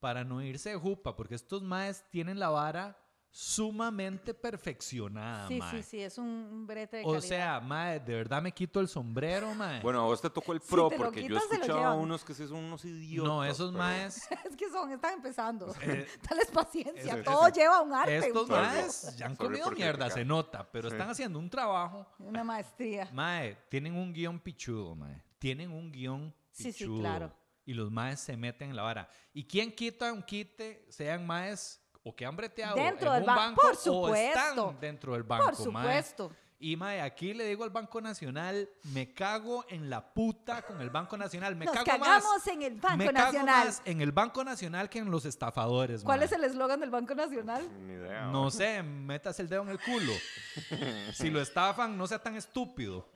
para no irse de jupa, porque estos maes tienen la vara sumamente perfeccionada, Sí, mae. sí, sí, es un brete de O calidad. sea, mae, de verdad me quito el sombrero, mae. Bueno, a vos te tocó el Si pro te lo porque yo quitas, se lo escuchaba a llevan. unos que sí son unos idiotas. no, esos pero- maes, <laughs> es que son, están empezando. <laughs> Eh, <laughs> Dales paciencia, es- todo es- lleva un arte, estos un- Sorry. maes ya han Sorry comido por mierda, criticar. se nota, pero Sí. están haciendo un trabajo una maestría. Mae, tienen un guion pichudo, mae. Tienen un guion Sí, sí, claro. Y los maes se meten en la vara. ¿Y quién quita un quite, sean maes o que han breteado Dentro en del un ban- banco por o están supuesto. dentro del banco, Por mae? supuesto. Y mae, aquí le digo al Banco Nacional, me cago en la puta con el Banco Nacional. Me Nos cago cagamos más. en el Banco me cago Nacional. más en el Banco Nacional que en los estafadores, ¿Cuál mae. es el eslogan del Banco Nacional? Ni idea. No sé, metas el dedo en el culo. <laughs> si lo estafan, no sea tan estúpido.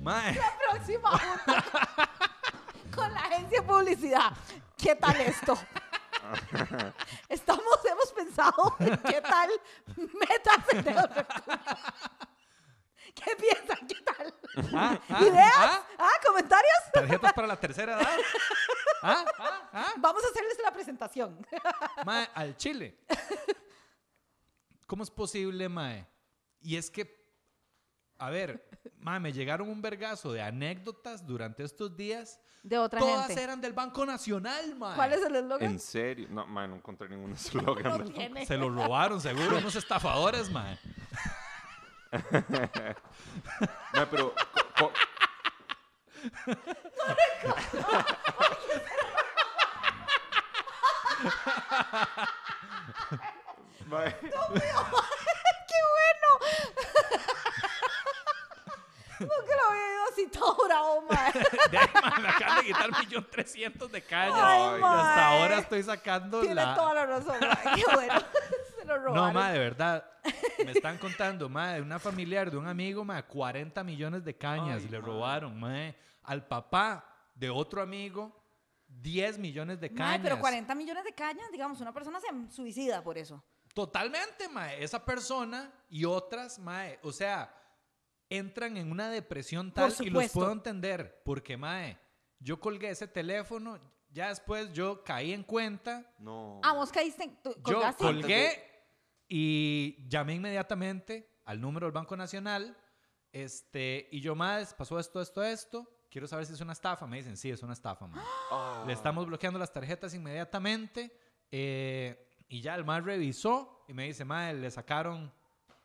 Mae. Próxima junta <laughs> con la agencia de publicidad. ¿Qué tal esto? <laughs> <laughs> Qué tal metas en el. ¿Qué piensan? ¿Qué tal? Ah, ah, <laughs> ¿Ideas? ah. ¿Ah? ¿Comentarios? Tarjetas para la <laughs> tercera edad. Vamos a hacerles la presentación. Mae, al Chile. ¿Cómo es posible, Mae? Y es que, a ver, Mae, me llegaron un vergazo de anécdotas durante estos días. De otra Todas gente. eran del Banco Nacional, Mae. ¿Cuál es el eslogan? ¿En serio? No, mae, no encontré ningún eslogan. No tiene. Se lo robaron, seguro, unos estafadores, Mae. Mae, pero... co- co- ¡Qué bueno! Nunca lo había ido así todo bravo, mae. De ahí, mae, me acaban de quitar millón trescientos de calle. Ay, y hasta mae. ahora estoy sacando Tiene la... toda la razón, <laughs> mae. Qué bueno. <laughs> Se lo robaron. No, mae, de verdad. Me están contando, mae, de una familiar, de un amigo, mae, 40 millones de cañas Ay, le mae. robaron, mae. Al papá de otro amigo, 10 millones de Mae, cañas. pero 40 millones de cañas, digamos, una persona se suicida por eso. Totalmente, mae. Esa persona y otras, mae, o sea, entran en una depresión tal y los puedo entender. Porque, mae, yo colgué ese teléfono, ya después yo caí en cuenta, No. Ah, vos caíste, en- tú yo colgaste. colgué y llamé inmediatamente al número del Banco Nacional. Este, y yo, más pasó esto, esto, esto. Quiero saber si es una estafa. Me dicen, sí, es una estafa, mae. Ah. <gasps> Le estamos bloqueando las tarjetas inmediatamente. eh, y ya el más revisó y me dice, mae, le sacaron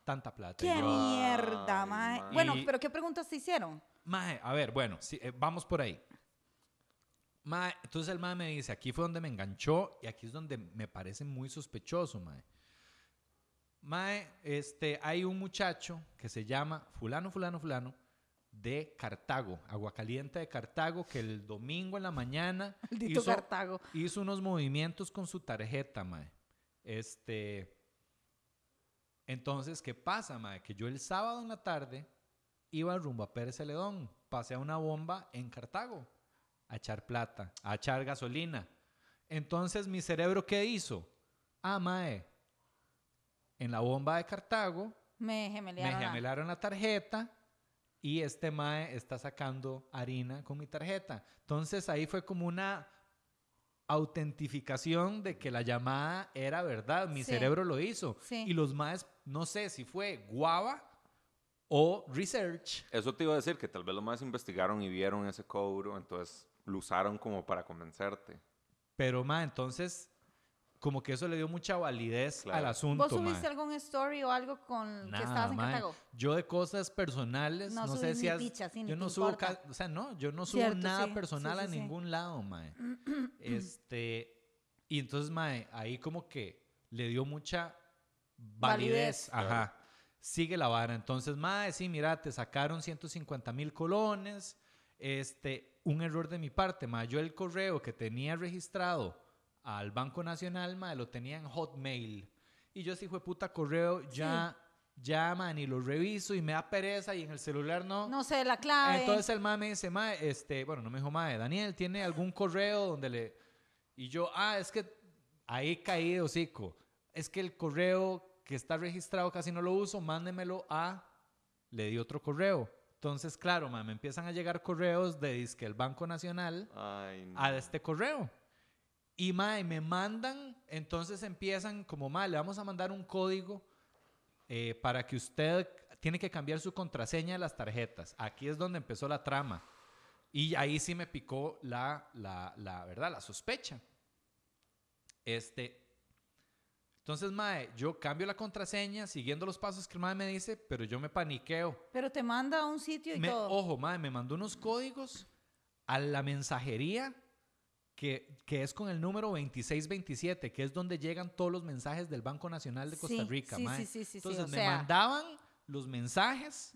tanta plata. ¡Qué yo, mierda, mae! Bueno, Y- pero ¿qué preguntas te hicieron? Mae, a ver, bueno, eh, vamos por ahí. Mae, entonces el mae me dice, aquí fue donde me enganchó y aquí es donde me parece muy sospechoso, mae. Mae, este, hay un muchacho que se llama fulano, fulano, fulano, de Cartago, Aguacaliente de Cartago, que el domingo en la mañana <laughs> hizo, Cartago. hizo unos movimientos con su tarjeta, mae. Este, entonces, ¿qué pasa, mae? Que yo el sábado en la tarde iba rumbo a Pérez Celedón, pasé a una bomba en Cartago a echar plata, a echar gasolina. Entonces, mi cerebro, ¿qué hizo? Ah, mae, en la bomba de Cartago Me me gemelearon. la- gemelaron la tarjeta y este mae está sacando harina con mi tarjeta. Entonces ahí fue como una autentificación de que la llamada era verdad. Mi Sí. cerebro lo hizo. Sí. Y los maes, no sé si fue guava o research. Eso te iba a decir, que tal vez los más investigaron y vieron ese cobro, entonces lo usaron como para convencerte. Pero mae, entonces como que eso le dio mucha validez Claro. al asunto. ¿Vos subiste mae. algún story o algo con que Nada, estabas en mae. Cartago? Yo de cosas personales, No no, sé subís si ni has- picha, sí, ni yo no subo, o sea, no, yo no subo Cierto, nada sí, personal sí, a sí, sí. ningún lado, mae. <clears throat> este, y entonces, mae, ahí como que le dio mucha validez, Validez. ajá. Sigue la vara. Entonces, mae, sí, mira, te sacaron 150 mil colones. Este, un error de mi parte, mae. Yo el correo que tenía registrado al Banco Nacional, mae, lo tenía en Hotmail. Y yo ese hijo de puta correo ya, ya, man, y lo reviso y me da pereza y en el celular no. No sé, la clave. Entonces el mae me dice, mae, este, bueno, no me dijo mae, Daniel, ¿tiene algún correo donde le... Y yo, ah, es que ahí caí de hocico. Es que el correo que está registrado casi no lo uso, mándemelo a... Le di otro correo. Entonces, claro, mae, me empiezan a llegar correos de disque el Banco Nacional Ay, no. a este correo. Y mae, me mandan, entonces empiezan como, mae, le vamos a mandar un código eh, para que usted tiene que cambiar su contraseña de las tarjetas. Aquí es donde empezó la trama. Y ahí sí me picó la, la, la verdad, la sospecha. Este, entonces, mae, yo cambio la contraseña siguiendo los pasos que el mae me dice, pero yo me paniqueo. Pero te manda a un sitio y Me- todo. ojo, madre, me mandó unos códigos a la mensajería que, que es con el número 2627, que es donde llegan todos los mensajes del Banco Nacional de Costa Rica, sí, mae. sí, sí, Entonces me sea- mandaban los mensajes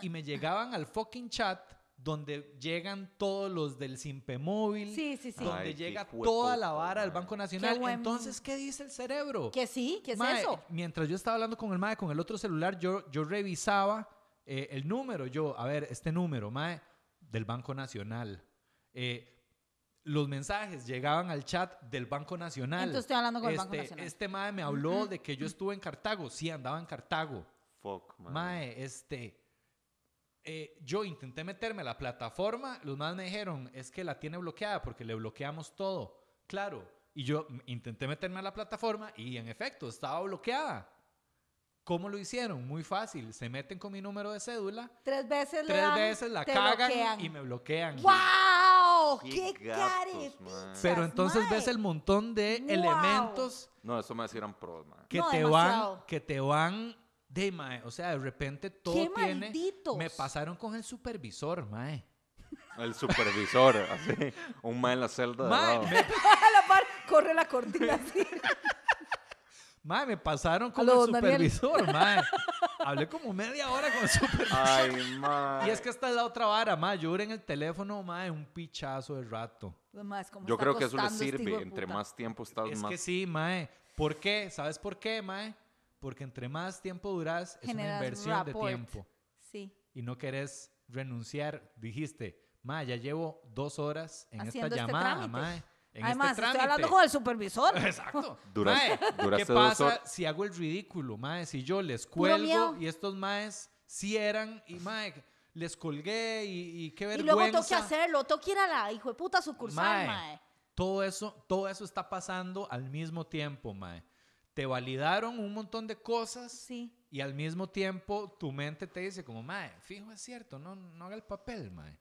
y me llegaban al fucking chat donde llegan todos los del Simpe Móvil, Sí, sí, sí. donde Ay, qué llega toda la vara del mae. Banco Nacional. buen- Entonces, ¿qué dice el cerebro? Que sí, ¿qué es Mae, eso? Mientras yo estaba hablando con el mae, con el otro celular, yo, yo revisaba eh, el número. Yo, a ver, este número, mae, del Banco Nacional. Eh, los mensajes llegaban al chat del Banco Nacional. Entonces estoy hablando con el Banco Este- Nacional. Este mae me habló de que yo estuve en Cartago. Sí, andaba en Cartago. Fuck, man. Mae, este. Eh, yo intenté meterme a la plataforma, los más me dijeron, es que la tiene bloqueada porque le bloqueamos todo. Claro, y yo intenté meterme a la plataforma y en efecto estaba bloqueada. ¿Cómo lo hicieron? Muy fácil, se meten con mi número de cédula, Tres veces tres dan, veces la cagan bloquean. y me bloquean. ¡Wow! Qué ¡Qué, gatos. Pero entonces ves el montón de Wow. elementos No, eso me decían pros, man. que No, te demasiado. van, que te van de mae, o sea, de repente todo ¡Qué tiene. malditos! Me pasaron con el supervisor, mae. El supervisor, así. Un man en la celda de Mae, lado. me, <laughs> A la par, corre la cortina así. <laughs> mae, me pasaron con el Daniel. supervisor, mae. Hablé como media hora con el <laughs> supervisor. Ay, man. Y es que esta es la otra vara, mae. Yo duré en el teléfono, mae, un pichazo de rato. Más, como Yo creo que eso le este sirve. de Entre más tiempo estás Es más. que sí, mae. ¿Por qué? ¿Sabes por qué, mae? Porque entre más tiempo duras, es una Generas inversión de rapport. tiempo. Sí. Y no querés renunciar. Dijiste, ma, ya llevo dos horas en Haciendo esta este llamada, ma. En Además, este estoy hablando con el supervisor. <laughs> Exacto. <laughs> Duraste- Mae, ¿Qué duraste dos pasa horas. si hago el ridículo, mae? Si yo les cuelgo y estos maes sí eran y mae, les colgué y, y qué Y vergüenza. luego tengo que hacerlo, tengo que ir a la hijo de puta sucursal, Mae. mae. Todo eso, todo eso está pasando al mismo tiempo, mae. Te validaron un montón de cosas Sí. y al mismo tiempo tu mente te dice como, mae, fijo, es cierto, no, no haga el papel, mae.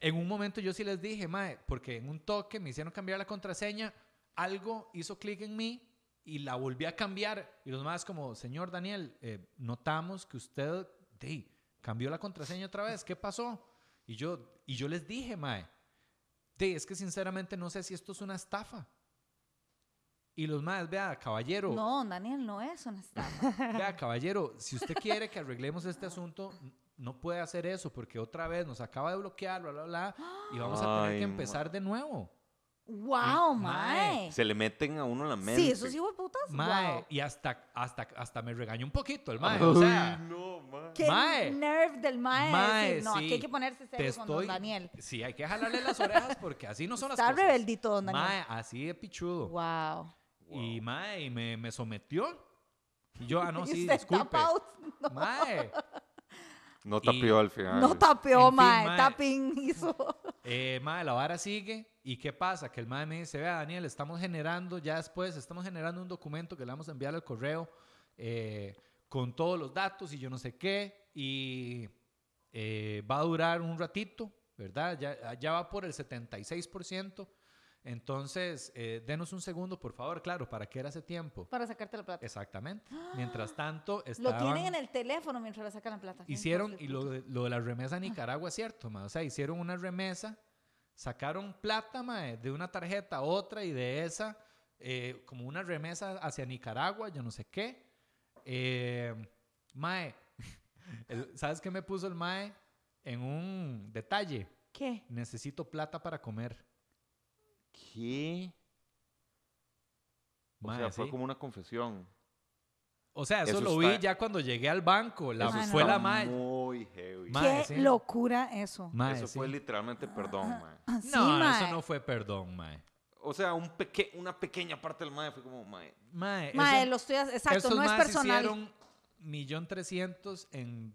En un momento yo sí les dije, mae, porque en un toque me hicieron cambiar la contraseña, algo hizo clic en mí y la volví a cambiar. Y los más como, señor Daniel, eh, notamos que usted dey, cambió la contraseña otra vez, ¿qué pasó? Y yo, y yo les dije, mae, dey, es que sinceramente no sé si esto es una estafa. Y los más, vea, caballero, No, Daniel, no es una estafa. <laughs> Vea, caballero, si usted quiere que arreglemos este asunto, no puede hacer eso porque otra vez nos acaba de bloquear, bla, bla, bla, y vamos a tener Ay, que empezar de nuevo. wow, Mae. Se le meten a uno en la mente. Sí, eso sí fue putas. Mae, Wow. y hasta, hasta, hasta me regañó un poquito el mae. O sea, Ay, no, mae. Qué Mae. nerve del mae. de Mae, decir, no, aquí sí. hay que ponerse te serio con don estoy. Daniel. Sí, hay que jalarle las orejas porque así no son <laughs> las Está cosas. rebeldito, don Daniel. Mae, así de pichudo. Wow. Y mae, y me, me sometió. Y yo, ah, no, <laughs> sí, disculpe. No, Mae, No Y- tapió al final. no tapeó, En fin, mae. mae. Tapping hizo. <laughs> Eh, mae, la vara sigue. ¿Y qué pasa? Que el mae me dice, vea, Daniel, estamos generando, ya después, estamos generando un documento que le vamos a enviar al correo eh, con todos los datos y yo no sé qué. Y eh, va a durar un ratito, ¿verdad? Ya, ya va por el 76%. Entonces, eh, denos un segundo, por favor, claro, ¿para qué era ese tiempo? Para sacarte la plata. Exactamente. <gasps> Mientras tanto, Lo estaban... tienen en el teléfono mientras le sacan la plata. Hicieron, y lo de, lo de la remesa a Nicaragua es cierto, ma. O sea, hicieron una remesa, sacaron plata, ma, de una tarjeta a otra y de esa, eh, como una remesa hacia Nicaragua, yo no sé qué. Eh, mae, <laughs> el- ¿sabes qué me puso el mae? En un detalle. ¿Qué? Necesito plata para comer. ¿Qué? O sea, fue sí. como una confesión. O sea, eso, Eso lo vi está- ya cuando llegué al banco. La, Eso Ah, fue la mae. Muy heavy. Ma- Qué sí. locura eso. mae, Eso sí. fue literalmente perdón, mae. Ah, sí, No, mae. eso no fue perdón, mae. O sea, un peque una pequeña parte del mae fue como, mae. Mae, Mae, eso- lo estoy... Exacto, Esos no es maes personal. hicieron millón trescientos en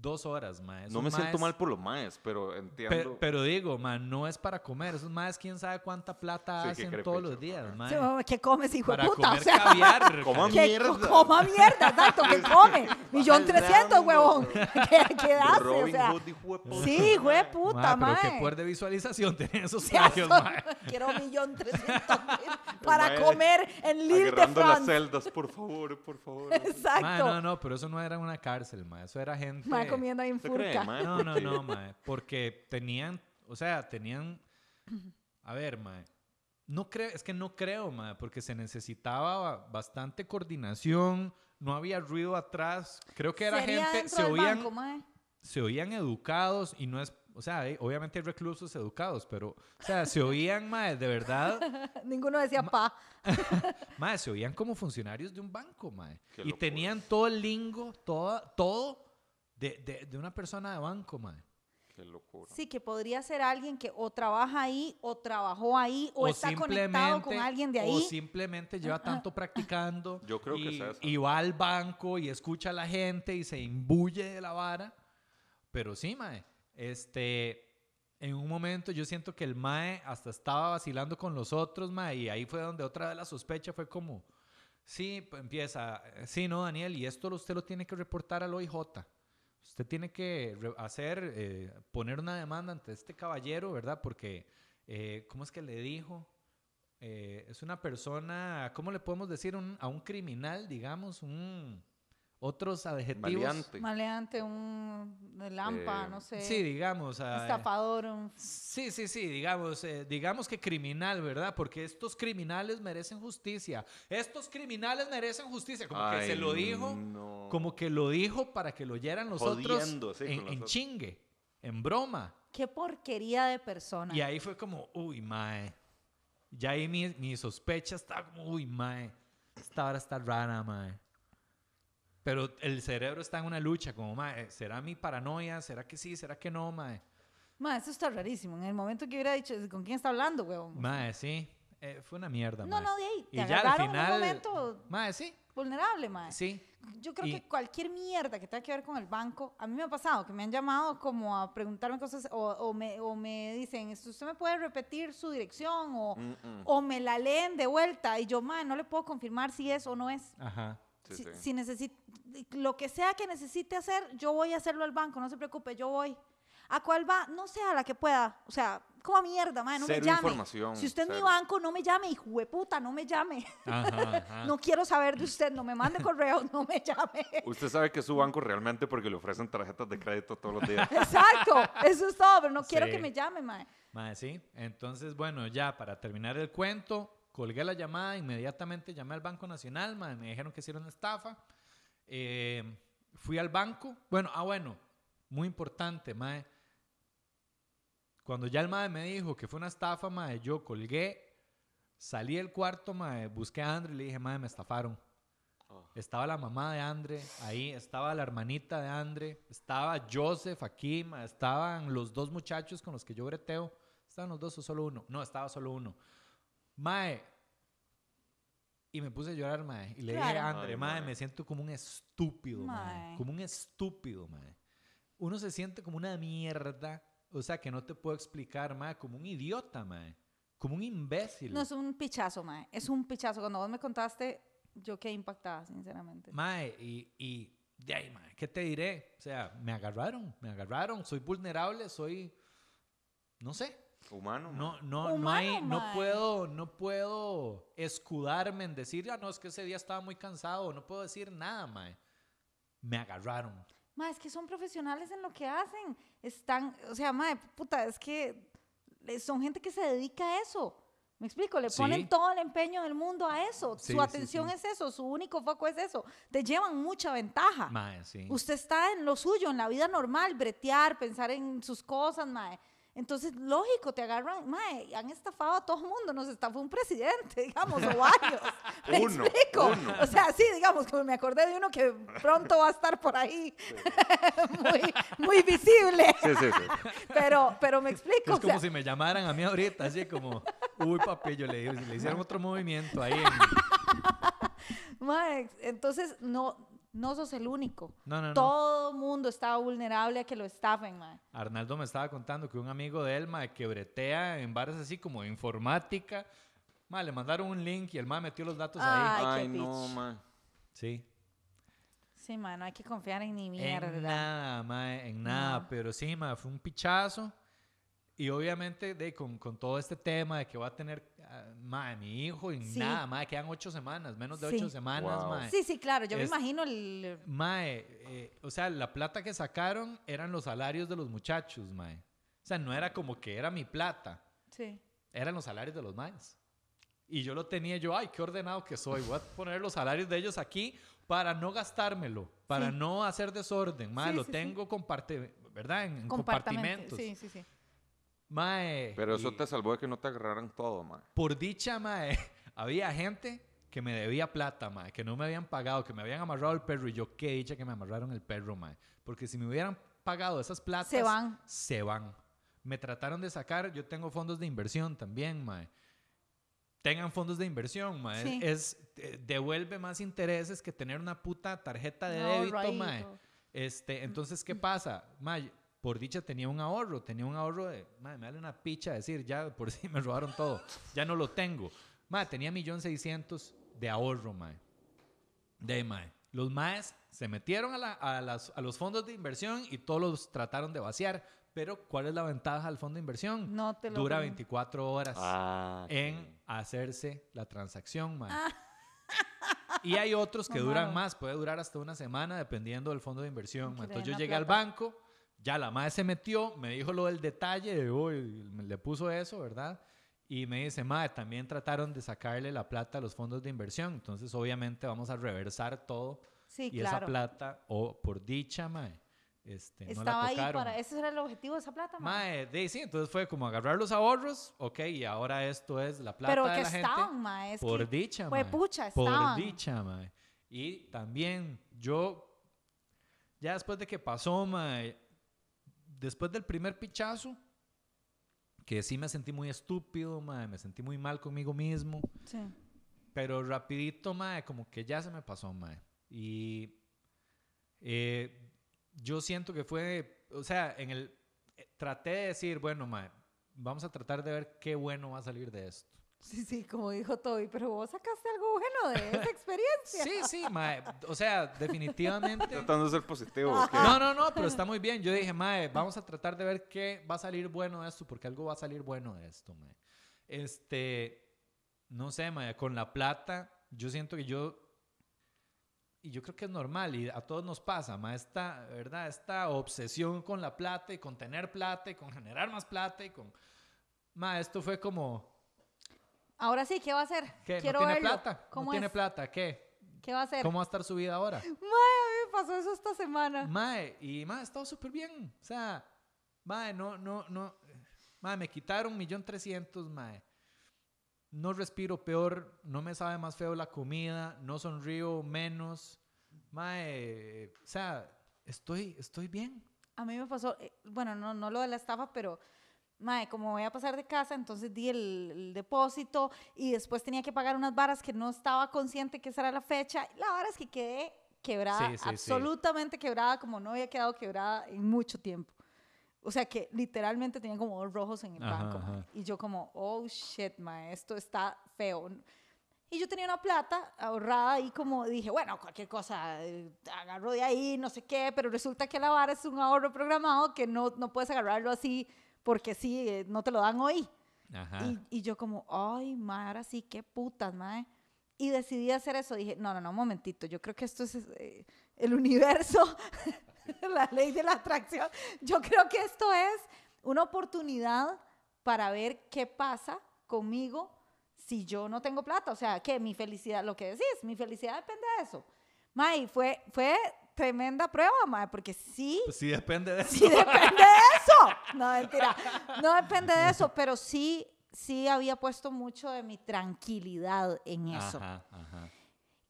dos horas, mae. Esos no me siento maes- mal por los maes, pero pe- entiendo. Pero, digo, man, no es para comer. Esos más quién sabe cuánta plata Sí, qué hacen todos los días, mae. Sí, ¿Qué comes, hijo de puta? comer O sea, caviar. <laughs> Coma mierda. coma mierda, exacto, que <laughs> come. Millón trescientos, huevón. <laughs> ¿Qué, qué hace? O Robin sea, Hood, hijo de puta, sí, hijo de mae. puta, Mae, pero qué poder de visualización tienen esos Sí, precios, eso- mae. Quiero millón trescientos mil para mae comer en Lille de Agarrando las France. celdas, por favor, por favor. Exacto. Mae, no, no, pero eso no era una cárcel, mae. Eso era gente... Mae comiendo ahí en ¿Usted cree, furca. mae? No, no, no, mae. Porque tenían, o sea, tenían. A ver, mae. No creo, es que no creo, mae, porque se necesitaba bastante coordinación, no había ruido atrás. Creo que era Sería gente, se oían, banco, mae. se oían educados y no es, o sea, hay- obviamente hay reclusos educados, pero, o sea, se oían, mae, de verdad, <laughs> Ninguno decía pa. <laughs> mae, se oían como funcionarios de un banco, mae. Qué Y locura. tenían todo el lingo, todo, todo de, de, de una persona de banco, mae. Qué locura. Sí, que podría ser alguien que o trabaja ahí, o trabajó ahí, o, está conectado con alguien de O ahí. simplemente lleva tanto practicando. <laughs> Yo creo que y, es. Y va al banco y escucha a la gente y se imbuye de la vara. Pero sí, mae. Este. En un momento yo siento que el mae hasta estaba vacilando con los otros, mae. Y ahí fue donde otra vez la sospecha fue como. Sí, empieza. Sí, no, Daniel, y esto usted lo tiene que reportar al OIJ. Usted tiene que hacer, eh, poner una demanda ante este caballero, ¿verdad? Porque, eh, ¿cómo es que le dijo? Eh, es una persona, ¿cómo le podemos decir a un criminal, digamos? Un, otros adjetivos. Maleante. Maleante, un lampa, Eh, no sé. Sí, digamos. ah, estafador, un... Sí, sí, sí, digamos, eh, digamos que criminal, ¿verdad? Porque estos criminales merecen justicia. Estos criminales merecen justicia. Como que se lo dijo, no. como que lo dijo para que lo oyeran los Jodiendo, otros sí, en, con los en otros. chingue, en broma. Qué porquería de persona. Y ahí fue como, uy, mae. Ya ahí mi, mi sospecha estaba como, uy, mae. Esta hora está rara, mae. Pero el cerebro está en una lucha, como, mae, ¿será mi paranoia? ¿Será que sí? ¿Será que no, mae? Ma, eso está rarísimo. En el momento que hubiera dicho, ¿con quién está hablando, weón? Mae, sí. Eh, fue una mierda, no, mae. no, de ahí. Te Y ya al agarraron en final... un momento Mae, sí, vulnerable, ma. sí. Yo creo Y- que cualquier mierda que tenga que ver con el banco, a mí me ha pasado que me han llamado como a preguntarme cosas o, o me, o me dicen, "¿Esto ¿usted me puede repetir su dirección? O, Mm, mm. o me la leen de vuelta y yo, ma, no le puedo confirmar si es o no es. Ajá. Sí, si, sí. si necesi- lo que sea que necesite hacer, yo voy a hacerlo al banco, no se preocupe, yo voy. ¿A cuál va? No sé, a la que pueda. O sea, como mierda, madre, no Cero me llame. información, si usted es mi banco, no me llame, hijo de puta, no me llame. Ajá, ajá. No quiero saber de usted, no me mande correos, no me llame. Usted sabe que es su banco realmente porque le ofrecen tarjetas de crédito todos los días. <laughs> Exacto, eso es todo, pero no quiero que me llame, mae. Mae, sí. Entonces, bueno, ya para terminar el cuento, colgué la llamada, inmediatamente llamé al Banco Nacional, mae, me dijeron que era una estafa. Eh, fui al banco. Bueno, ah, bueno, muy importante, mae. Cuando ya el mae me dijo que fue una estafa, mae, yo colgué, salí del cuarto, mae, busqué a Andre y le dije, mae, me estafaron. Oh. Estaba la mamá de Andre ahí, estaba la hermanita de Andre, estaba Joseph aquí, mae, estaban los dos muchachos con los que yo breteo. ¿Estaban los dos o solo uno? No, estaba solo uno. Mae. Y me puse a llorar, mae. Y le dije Claro. a Andre, Ay, mae, mae. me siento como un estúpido, mae. Mae. Como un estúpido, mae. Uno se siente como una mierda. O sea, que no te puedo explicar, mae. Como un idiota, mae. Como un imbécil. No es un pichazo, mae. Es un pichazo. Cuando vos me contaste, yo quedé impactada, sinceramente. Mae, y, y de ahí, mae, ¿qué te diré? O sea, me agarraron, me agarraron, soy vulnerable, soy, no sé, Humano. no, no, no Humano, hay, no mae. puedo, no puedo escudarme en decir, ah, no, es que ese día estaba muy cansado, no puedo decir nada, mae. Me agarraron. Ma, es que son profesionales en lo que hacen. Están, o sea, ma, puta, es que son gente que se dedica a eso. ¿Me explico? Le Sí. ponen todo el empeño del mundo a eso. Sí, su sí, atención sí. es eso, su único foco es eso. Te llevan mucha ventaja. Mae, sí. Usted está en lo suyo, en la vida normal, bretear, pensar en sus cosas, mae. Entonces, lógico, te agarran, mae, han estafado a todo el mundo, nos estafó un presidente, <laughs> digamos, o varios. <laughs> ¿Me Uno, explico? uno. O sea, sí, digamos, como me acordé de uno que pronto va a estar por ahí, <laughs> muy, muy visible, Sí, sí, sí. pero, pero me explico, Es o como sea, si me llamaran a mí ahorita, así como, uy, papi, yo le, le hicieron otro movimiento ahí. en- mae, entonces no, no sos el único. No, no, no. Todo mundo está vulnerable a que lo estafen, mae. Arnaldo me estaba contando que un amigo de él, mae, que bretea en bares así como de informática, mae, le mandaron un link y el mae metió los datos ahí. Ay, qué Ay, no, man. Sí. Sí, mae, no hay que confiar en ni En mierda. nada, mae, en nada. No. Pero sí, mae, fue un pichazo. Y obviamente, de, con, con todo este tema de que va a tener, mae, mi hijo y Sí. nada, mae, quedan ocho semanas, menos de Sí. ocho semanas, Wow. mae. Sí, sí, claro, yo me imagino el... Mae, eh, o sea, la plata que sacaron eran los salarios de los muchachos, mae. O sea, no era como que era mi plata. Sí. eran los salarios de los maes. Y yo lo tenía yo, ay, qué ordenado que soy. Voy a poner los salarios de ellos aquí para no gastármelo, para Sí. no hacer desorden. Mae, Sí, lo sí, sí. tengo comparte, ¿verdad? En, en compartimentos. Sí, sí, sí. Mae, Pero eso y te salvó de que no te agarraran todo, man. por dicha, mae, <laughs> había gente que me debía plata, mae, que no me habían pagado, que me habían amarrado el perro. Y yo, qué dicha que me amarraron el perro, mae. Porque si me hubieran pagado esas platas... Se van. Se van. Me trataron de sacar, yo tengo fondos de inversión también, mae. Tengan fondos de inversión, mae. Sí. Es, eh, devuelve más intereses que tener una puta tarjeta de No, débito, mae. Este, entonces, ¿qué pasa? Mae, por dicha tenía un ahorro, tenía un ahorro de, mae, me vale una picha decir, ya por si me robaron todo, ya no lo tengo. Mae, tenía millón seiscientos de ahorro, mae. De mae. Los maes se metieron a, la- a las- a los fondos de inversión y todos los trataron de vaciar. Pero, ¿cuál es la ventaja del fondo de inversión? No te lo Dura creo. 24 horas Ah, en hacerse la transacción, mae. Y hay otros que No, duran mano. más, puede durar hasta una semana dependiendo del fondo de inversión. Entonces yo llegué al plata. banco, ya la madre se metió, me dijo lo del detalle, de, uy, le puso eso, ¿verdad? Y me dice, madre, también trataron de sacarle la plata a los fondos de inversión. Entonces, obviamente, vamos a reversar todo. Sí, y claro. esa plata, o por dicha, mae, este, no Estaba la ahí tocaron. para... Ese era el objetivo de esa plata, mae. Mae, de, sí, entonces fue como agarrar los ahorros, ok, y ahora esto es la plata Pero de que la estaban, gente. mae. Es por que, dicha, mae. pucha, Por estaban. dicha, mae. Y también yo, ya después de que pasó, mae, después del primer pichazo, que sí me sentí muy estúpido, mae, me sentí muy mal conmigo mismo. Sí. Pero rapidito, mae, como que ya se me pasó, mae. Y eh, yo siento que fue, o sea, en el, eh, traté de decir, bueno, mae, vamos a tratar de ver qué bueno va a salir de esto. Sí, sí, como dijo Toby, pero vos sacaste algo bueno de esa <laughs> experiencia. Sí, sí, mae, o sea, definitivamente. Tratando de ser positivo. ¿o qué? No, no, no, pero está muy bien. Yo dije, mae, vamos a tratar de ver qué va a salir bueno de esto, porque algo va a salir bueno de esto, mae. Este, no sé, mae, con la plata, yo siento que yo, y yo creo que es normal, y a todos nos pasa, mae, esta, ¿verdad? Esta obsesión con la plata y con tener plata y con generar más plata y con, mae, esto fue como, Ahora sí, ¿qué va a hacer? ¿qué? Quiero ¿No tiene verlo. plata? ¿Cómo ¿No tiene es? plata? ¿Qué? ¿Qué va a hacer? ¿Cómo va a estar su vida ahora? <laughs> Mae, a mí me pasó eso esta semana. Mae, y mae, ha estado súper bien. O sea, mae, no, no, no. Mae, me quitaron millón trescientos, mae. No respiro peor, no me sabe más feo la comida, no sonrío menos. Mae, o sea, estoy, estoy bien. A mí me pasó, eh, bueno, no, no lo de la estafa, pero, mae, como voy a pasar de casa, entonces di el, el depósito y después tenía que pagar unas varas que no estaba consciente que esa era la fecha. La vara es que quedé quebrada, Sí, sí, sí. absolutamente quebrada, como no había quedado quebrada en mucho tiempo. O sea que literalmente tenía como dos rojos en el Ajá, banco. ajá. Y yo como, oh shit, mae, esto está feo. Y yo tenía una plata ahorrada y como dije, bueno, cualquier cosa, eh, agarro de ahí, no sé qué, pero resulta que la vara es un ahorro programado que no, no puedes agarrarlo así porque sí, eh, no te lo dan hoy. Ajá. Y, y yo como, ay, mae, ahora sí, qué putas, mae. Y decidí hacer eso. Dije, no, no, no, un momentito, yo creo que esto es eh, el universo, <laughs> la ley de la atracción. Yo creo que esto es una oportunidad para ver qué pasa conmigo si yo no tengo plata. O sea, que mi felicidad, lo que decís, mi felicidad depende de eso. Mae, fue, fue tremenda prueba, mae, porque sí, Pues sí, depende de eso. Sí depende de eso. No, mentira. No depende de eso, pero sí, sí había puesto mucho de mi tranquilidad en eso. Ajá, ajá.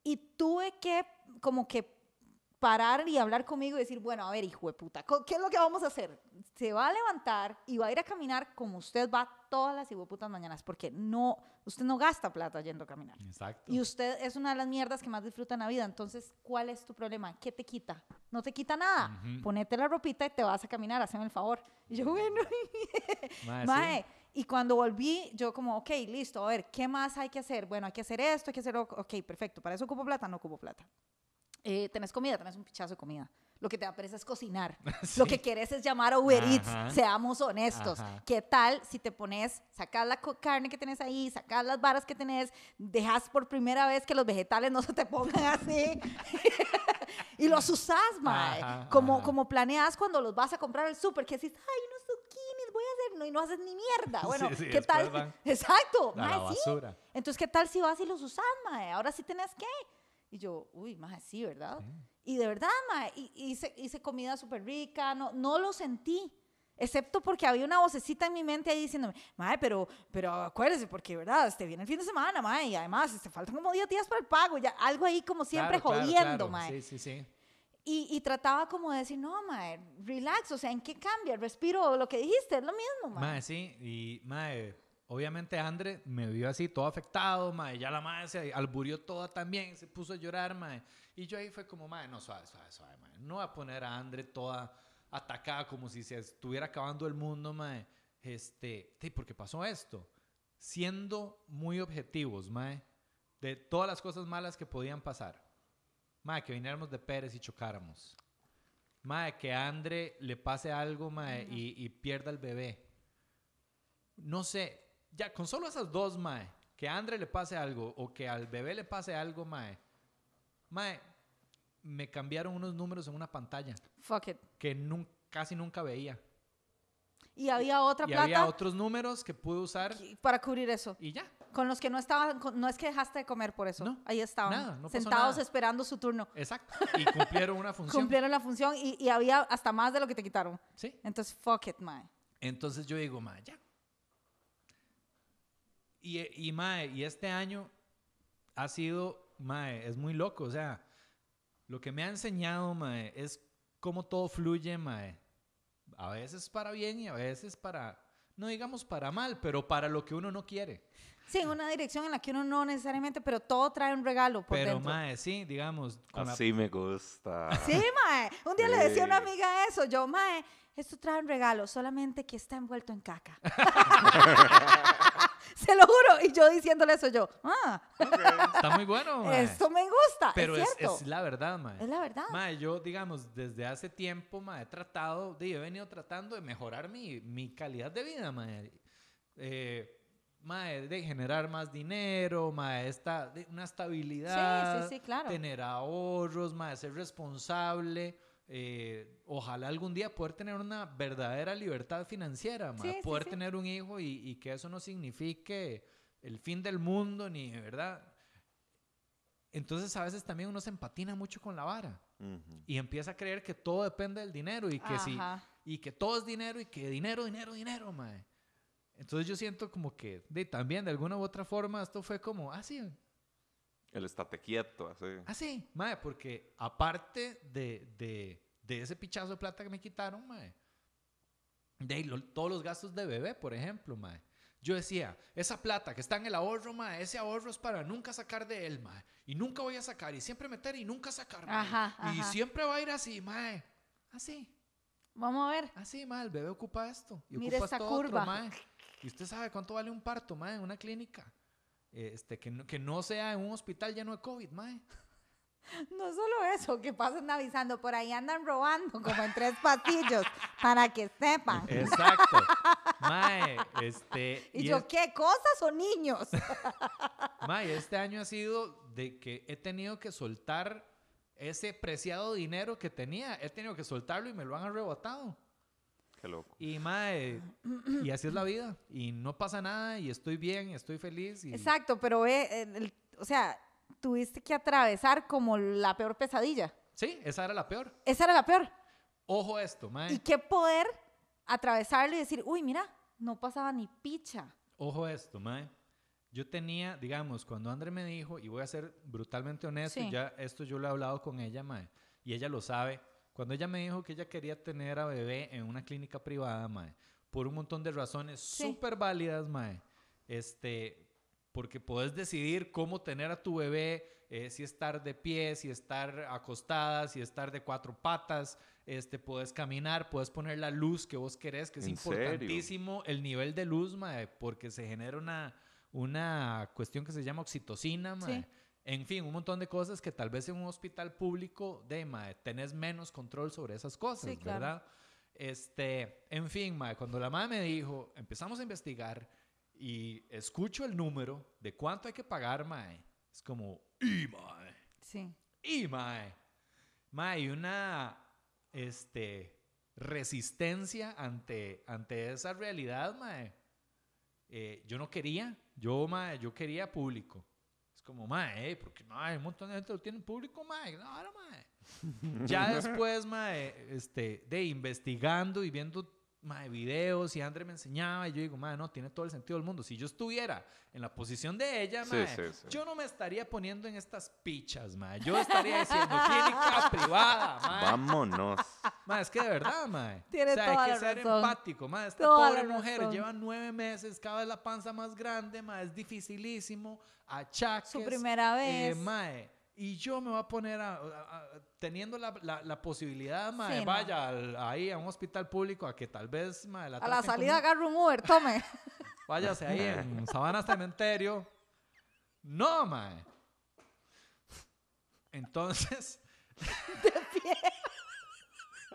Y tuve que como que parar y hablar conmigo y decir, bueno, a ver, hijo de puta, ¿qué es lo que vamos a hacer? Se va a levantar y va a ir a caminar como usted va todas las hijo de putas mañanas, porque no, usted no gasta plata yendo a caminar. Exacto. Y usted es una de las mierdas que más disfruta en la vida. Entonces, ¿cuál es tu problema? ¿Qué te quita? No te quita nada. Ujú. Ponete la ropita y te vas a caminar, hazme el favor. Y yo, bueno, <laughs> Mae, sí. mae. Y cuando volví, yo como, ok, listo, a ver, ¿qué más hay que hacer? Bueno, hay que hacer esto, hay que hacer, ok, perfecto. ¿Para eso ocupo plata? No ocupo plata. Eh, ¿Tenés comida? Tenés un pichazo de comida. Lo que te da pereza es cocinar. <laughs> Lo que quieres es llamar a Uber Eats. Ajá. Seamos honestos. Ajá. ¿Qué tal si te pones, sacas la carne que tenés ahí, sacas las varas que tenés, dejas por primera vez que los vegetales no se te pongan así <laughs> y los usás, mae? Ajá, como, ajá. como planeas cuando los vas a comprar al súper, que decís, ay, unos zucchinis, voy a hacer, no, y no haces ni mierda. <laughs> Bueno, Sí, sí, ¿qué tal? van Exacto, mae, sí. Entonces, ¿qué tal si vas y los usás, mae? Ahora sí tenés que. Y yo, uy, mae, sí, ¿verdad? Y de verdad, mae, y- hice, hice comida súper rica, no, no lo sentí. Excepto porque había una vocecita en mi mente ahí diciéndome, mae, pero, pero acuérdese, porque, ¿verdad? Este viene el fin de semana, mae, y además, este, faltan como 10 días para el pago, ya, algo ahí como siempre Claro, claro, jodiendo, claro. mae. Sí, sí, sí. Y, y trataba como de decir, no, mae, relax, o sea, ¿en qué cambia? El respiro, lo que dijiste, es lo mismo, mae. Mae, sí, y mae, obviamente Andre me vio así todo afectado, mae, ya la madre se alburió toda también, se puso a llorar, mae. Y yo ahí fue como, mae, no, suave, suave, suave, mae. No voy a poner a Andre toda atacada como si se estuviera acabando el mundo, mae. Este, sí, porque pasó esto. Siendo muy objetivos, mae, de todas las cosas malas que podían pasar. Mae, que viniéramos de Pérez y chocáramos. Mae, que a Andre le pase algo, mae, y, y pierda el bebé. No sé, ya con solo esas dos, mae, que a Andre le pase algo o que al bebé le pase algo, mae, mae, me cambiaron unos números en una pantalla Fuck it. que nun- casi nunca veía. Y había otra Y plata había otros números que pude usar para cubrir eso. y ya. Con los que no estaban, con- no es que dejaste de comer por eso. No, Ahí estaban, nada, no sentados nada. esperando su turno. Exacto. Y cumplieron una <laughs> función. Cumplieron la función y, y había hasta más de lo que te quitaron. Sí. Entonces, fuck it, mae. Entonces yo digo, mae, ya. Y, y mae, y este año ha sido, mae, es muy loco, o sea, lo que me ha enseñado, mae, es cómo todo fluye, mae. A veces para bien y a veces para, no digamos para mal, pero para lo que uno no quiere. Sí, en una dirección en la que uno no necesariamente, pero todo trae un regalo por Pero, dentro. mae, sí, digamos. con la- Así me gusta. Sí, mae. Un día le decía a una Sí. amiga eso. Yo, mae, esto trae un regalo, solamente que está envuelto en caca. <laughs> <laughs> <laughs> Se lo juro. Y yo diciéndole eso, yo, ah, Está muy bueno, <laughs> mae. esto me gusta. Pero es es, es la verdad, mae. Es la verdad. Mae, yo, digamos, desde hace tiempo, mae, he tratado, de, he venido tratando de mejorar mi, mi calidad de vida, mae. Eh, mae, de generar más dinero, mae, esta, de una estabilidad. sí, sí, claro. Tener ahorros, mae, ser responsable. Eh, ojalá algún día poder tener una verdadera libertad financiera, Sí, sí, poder sí. tener un hijo y, y que eso no signifique el fin del mundo, ni, ¿verdad? Entonces a veces también uno se empatina mucho con la vara Ujú. y empieza a creer que todo depende del dinero y que sí y que todo es dinero y que dinero, dinero, dinero, mae. Entonces yo siento como que de, también de alguna u otra forma esto fue como, ah, sí, El estate quieto, así. ah, sí, mae, porque aparte de, de, de ese pichazo de plata que me quitaron, mae, de lo- todos los gastos de bebé, por ejemplo, mae. Yo decía, esa plata que está en el ahorro, mae, ese ahorro es para nunca sacar de él, mae. Y nunca voy a sacar, y siempre meter y nunca sacar, mae. Ajá, Y ajá. siempre va a ir así, mae. Así. Vamos a ver. Así, mae, el bebé ocupa esto. Y Mira ocupa esta esto otro, curva. mae. Y usted sabe cuánto vale un parto, mae, en una clínica. Este, que, no, que no sea en un hospital lleno de COVID, mae. <laughs> No solo eso, que pasen avisando, por ahí andan robando como en tres pasillos, <laughs> para que sepan. Exacto. <laughs> mae, este. Y, y yo, es- ¿qué cosas o niños? mae, este año ha sido de que he tenido que soltar ese preciado dinero que tenía. He tenido que soltarlo y me lo han arrebatado. Qué loco. Y mae, y así es la vida. Y no pasa nada, y estoy bien, y estoy feliz. Y, Exacto, pero ve, el- el- o sea, tuviste que atravesar como la peor pesadilla. Sí, esa era la peor. Esa era la peor. Ojo a esto, mae. Y qué poder atravesarlo y decir, uy, mira, no pasaba ni picha. Ojo a esto, mae. Yo tenía, digamos, cuando André me dijo, y voy a ser brutalmente honesto, Sí. ya esto yo lo he hablado con ella, mae, y ella lo sabe. Cuando ella me dijo que ella quería tener a bebé en una clínica privada, mae, por un montón de razones Sí. súper válidas, mae. Este, porque puedes decidir cómo tener a tu bebé, eh, si estar de pie, si estar acostada, si estar de cuatro patas, este, puedes caminar, puedes poner la luz que vos querés, que es ¿En serio? importantísimo el nivel de luz, mae, porque se genera una, una cuestión que se llama oxitocina, mae. Sí. En fin, un montón de cosas que tal vez en un hospital público, de, mae, tenés menos control sobre esas cosas, Sí, claro. ¿verdad? Este, en fin, mae, cuando la madre me dijo, empezamos a investigar y escucho el número de cuánto hay que pagar, mae, es como, y mae, Sí. y mae, mae, y una, este, resistencia ante, ante esa realidad, mae. Eh, yo no quería, yo, mae, yo quería público. Como, mae, eh, porque mae, un montón de gente lo tiene público, mae, no, mae. Ya después, <laughs> mae, este, de investigando y viendo mae, videos y André me enseñaba y yo digo, mae, no, tiene todo el sentido del mundo. Si yo estuviera en la posición de ella, Sí, mae, sí, sí. yo no me estaría poniendo en estas pichas, mae. Yo estaría diciendo clínica privada, mae. Vámonos. Ma, es que de verdad, mae. Tiene o sea, toda hay la que ser razón. empático, ma. Esta Toda pobre la mujer razón. lleva nueve meses, cada vez la panza más grande, ma. Es dificilísimo. Achaques. Su primera eh, vez. Y yo me voy a poner a, a- a- teniendo la, la- la posibilidad, mae, Sí, no. vaya al- ahí a un hospital público a que tal vez, mae, la A la salida como- agarra un Uber, tome. <laughs> Váyase ahí en Sabana Cementerio. No, mae. Entonces. <laughs>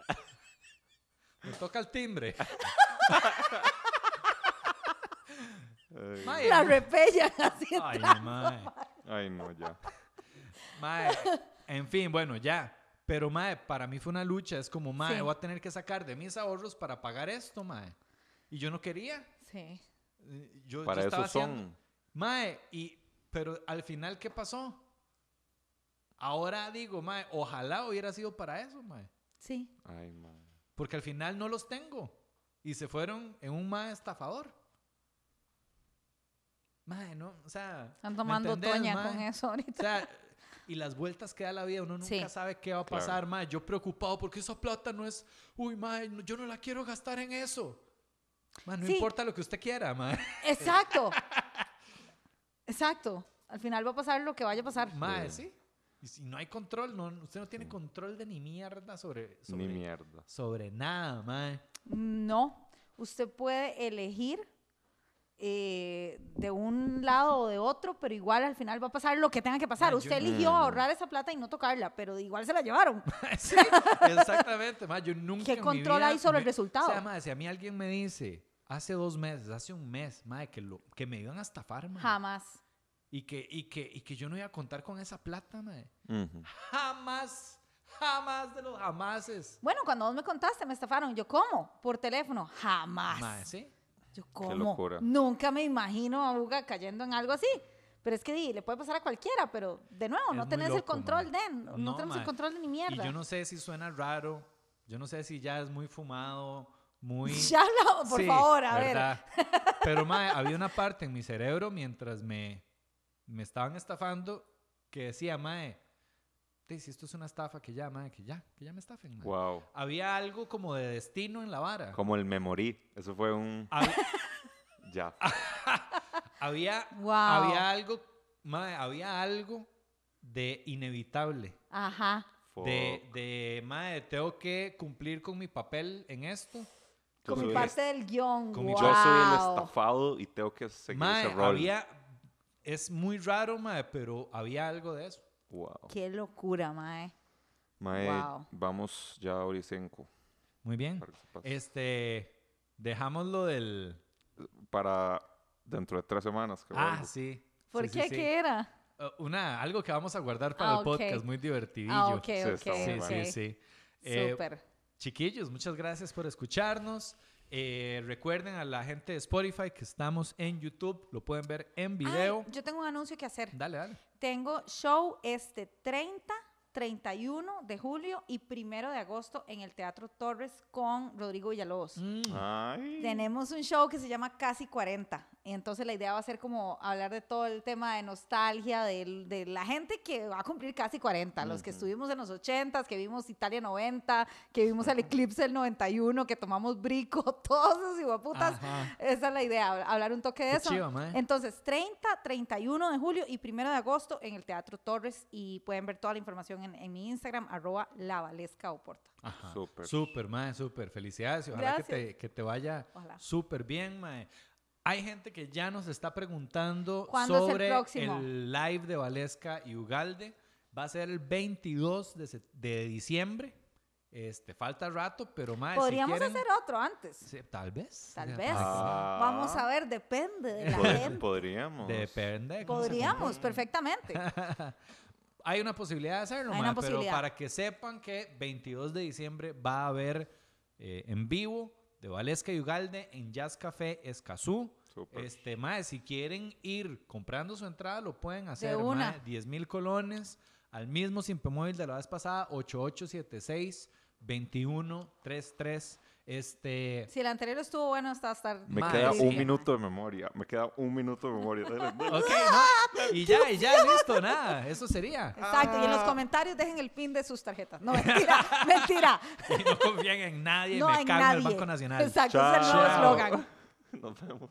<laughs> Me toca el timbre. Ay, La repellan así. Ay, mae. ay, no, ya. Mae, En fin, bueno, ya. Pero, mae, para mí fue una lucha. Es como, mae, Sí. voy a tener que sacar de mis ahorros para pagar esto, mae. Y yo no quería. Sí. Yo, Para yo estaba eso haciendo- son. Mae, y, pero al final, ¿qué pasó? Ahora digo, mae, ojalá hubiera sido para eso, mae. Sí. Ay, man. Porque al final no los tengo. Y se fueron en un mae estafador. Mae, no, o sea. Están ¿me tomando toña mae? con eso O ahorita. sea, <laughs> y las vueltas que da la vida, uno nunca Sí. sabe qué va a Claro. pasar, mae. Yo preocupado porque esa plata no es, uy, mae, no- yo no la quiero gastar en eso. Mae, no Sí. importa lo que usted quiera, mae. Exacto. <laughs> Exacto. Al final va a pasar lo que vaya a pasar. Mae, sí. Y si no hay control, no, usted no tiene control de ni mierda sobre, sobre, Ni mierda. sobre nada, mae. No. Usted puede elegir eh, de un lado o de otro, pero igual al final va a pasar lo que tenga que pasar. Ma, yo Usted no- eligió ahorrar esa plata y no tocarla, pero igual se la llevaron. <laughs> sí, exactamente, mae. Yo nunca ¿Qué en mi control vida hay sobre el resultado? O sea, si a mí alguien me dice, hace dos meses, hace un mes, mae, que, lo, que me iban a estafar. Jamás. Y que, y, que, y que yo no iba a contar con esa plata, mae. Ujú. Jamás, jamás de los jamases. Bueno, cuando vos me contaste, me estafaron. Yo, ¿cómo? Por teléfono. Jamás. ¿sí? Yo, ¿cómo? locura. Nunca me imagino a Uga cayendo en algo así. Pero es que di, le puede pasar a cualquiera, pero de nuevo, Es no tenés el control de, no, No, tenemos el control de ni Y mierda. yo no sé si suena raro, yo no sé si ya es muy fumado, muy... <laughs> Ya hablamos, por Sí, favor, a ver. ¿verdad? <laughs> Pero, mae, había una parte en mi cerebro mientras me, me estaban estafando que decía, mae, "Di, si esto es una estafa, que ya, mae, que ya, que ya me estafen, mae". Wow. Había algo como de destino en la vara. Como el memorí. Eso fue un. Hab- <laughs> Ya. <laughs> había, Wow. había algo, mae, había algo de inevitable. Ajá. De, Fuck. de, mae, tengo que cumplir con mi papel en esto. Yo Como soy- parte del guion. con mi- wow. Yo soy el estafado y tengo que seguir Mae, ese rol. había, es muy raro, mae, pero había algo de eso. Wow. Qué locura, mae. Mae, Wow. vamos ya a Oricenco. Muy bien. Este, dejamos lo del... Para dentro de tres semanas. que Ah, vuelvo. sí. ¿Por Sí, qué? sí. ¿Qué era? Uh, una, algo que vamos a guardar para Ah, el podcast, muy divertidillo. Ah, ok, Sí, ok, está muy Sí, ok. sí, sí. Eh, Súper. Chiquillos, muchas gracias por escucharnos. Eh, recuerden a la gente de Spotify que estamos en YouTube, lo pueden ver en video. Ay, yo tengo un anuncio que hacer. Dale, dale. Tengo show este 30, 31 de julio y primero de agosto en el Teatro Torres con Rodrigo Villalobos. Mm. Ay. Tenemos un show que se llama Casi 40. Y entonces la idea va a ser como hablar de todo el tema de nostalgia, del- de, la gente que va a cumplir casi 40, los que estuvimos en los 80, que vimos Italia 90, que vimos el eclipse del 91, que tomamos brico, <laughs> todos esos hijueputas. Esa es la idea, hab- hablar un toque de Qué eso. mae. Entonces, 30, 31 de julio y 1 de agosto en el Teatro Torres y pueden ver toda la información en, en mi Instagram, arroba lavalesca oporta. Ajá. Súper. Súper, mae, súper. Felicidades ojalá que te, Gracias. que te vaya súper bien, mae. Hay gente que ya nos está preguntando ¿Cuándo es el sobre el live de Valesca y Ugalde. Va a ser el 22 de, diciembre. Este, falta rato, pero mae, Podríamos si quieren, hacer otro antes. Sí, tal vez. Tal vez. Ah. Vamos a ver, depende de la Pod- gente. Podríamos. Depende. de Podríamos, perfectamente. <laughs> Hay una posibilidad de hacerlo, una pero para que sepan que 22 de diciembre va a haber eh, en vivo de Valesca y Ugalde en Jazz Café Escazú. Súper. Este, mae, si quieren ir comprando su entrada, lo pueden hacer. una. mae, 10 mil colones al mismo Simpe Móvil de la vez pasada, 8876 2133. Este, Si el anterior estuvo bueno, hasta estar. Me queda sí. un minuto de memoria. Me queda un minuto de memoria. <laughs> Ok, no, y ya, y ya, listo, nada, eso sería. Exacto, y en los Ah. comentarios dejen el pin de sus tarjetas. No, mentira, <laughs> mentira. <laughs> Y no confían en nadie, No me en cago en el nadie. Banco Nacional. Exacto, ese es el nuevo Chao. eslogan. Nos vemos.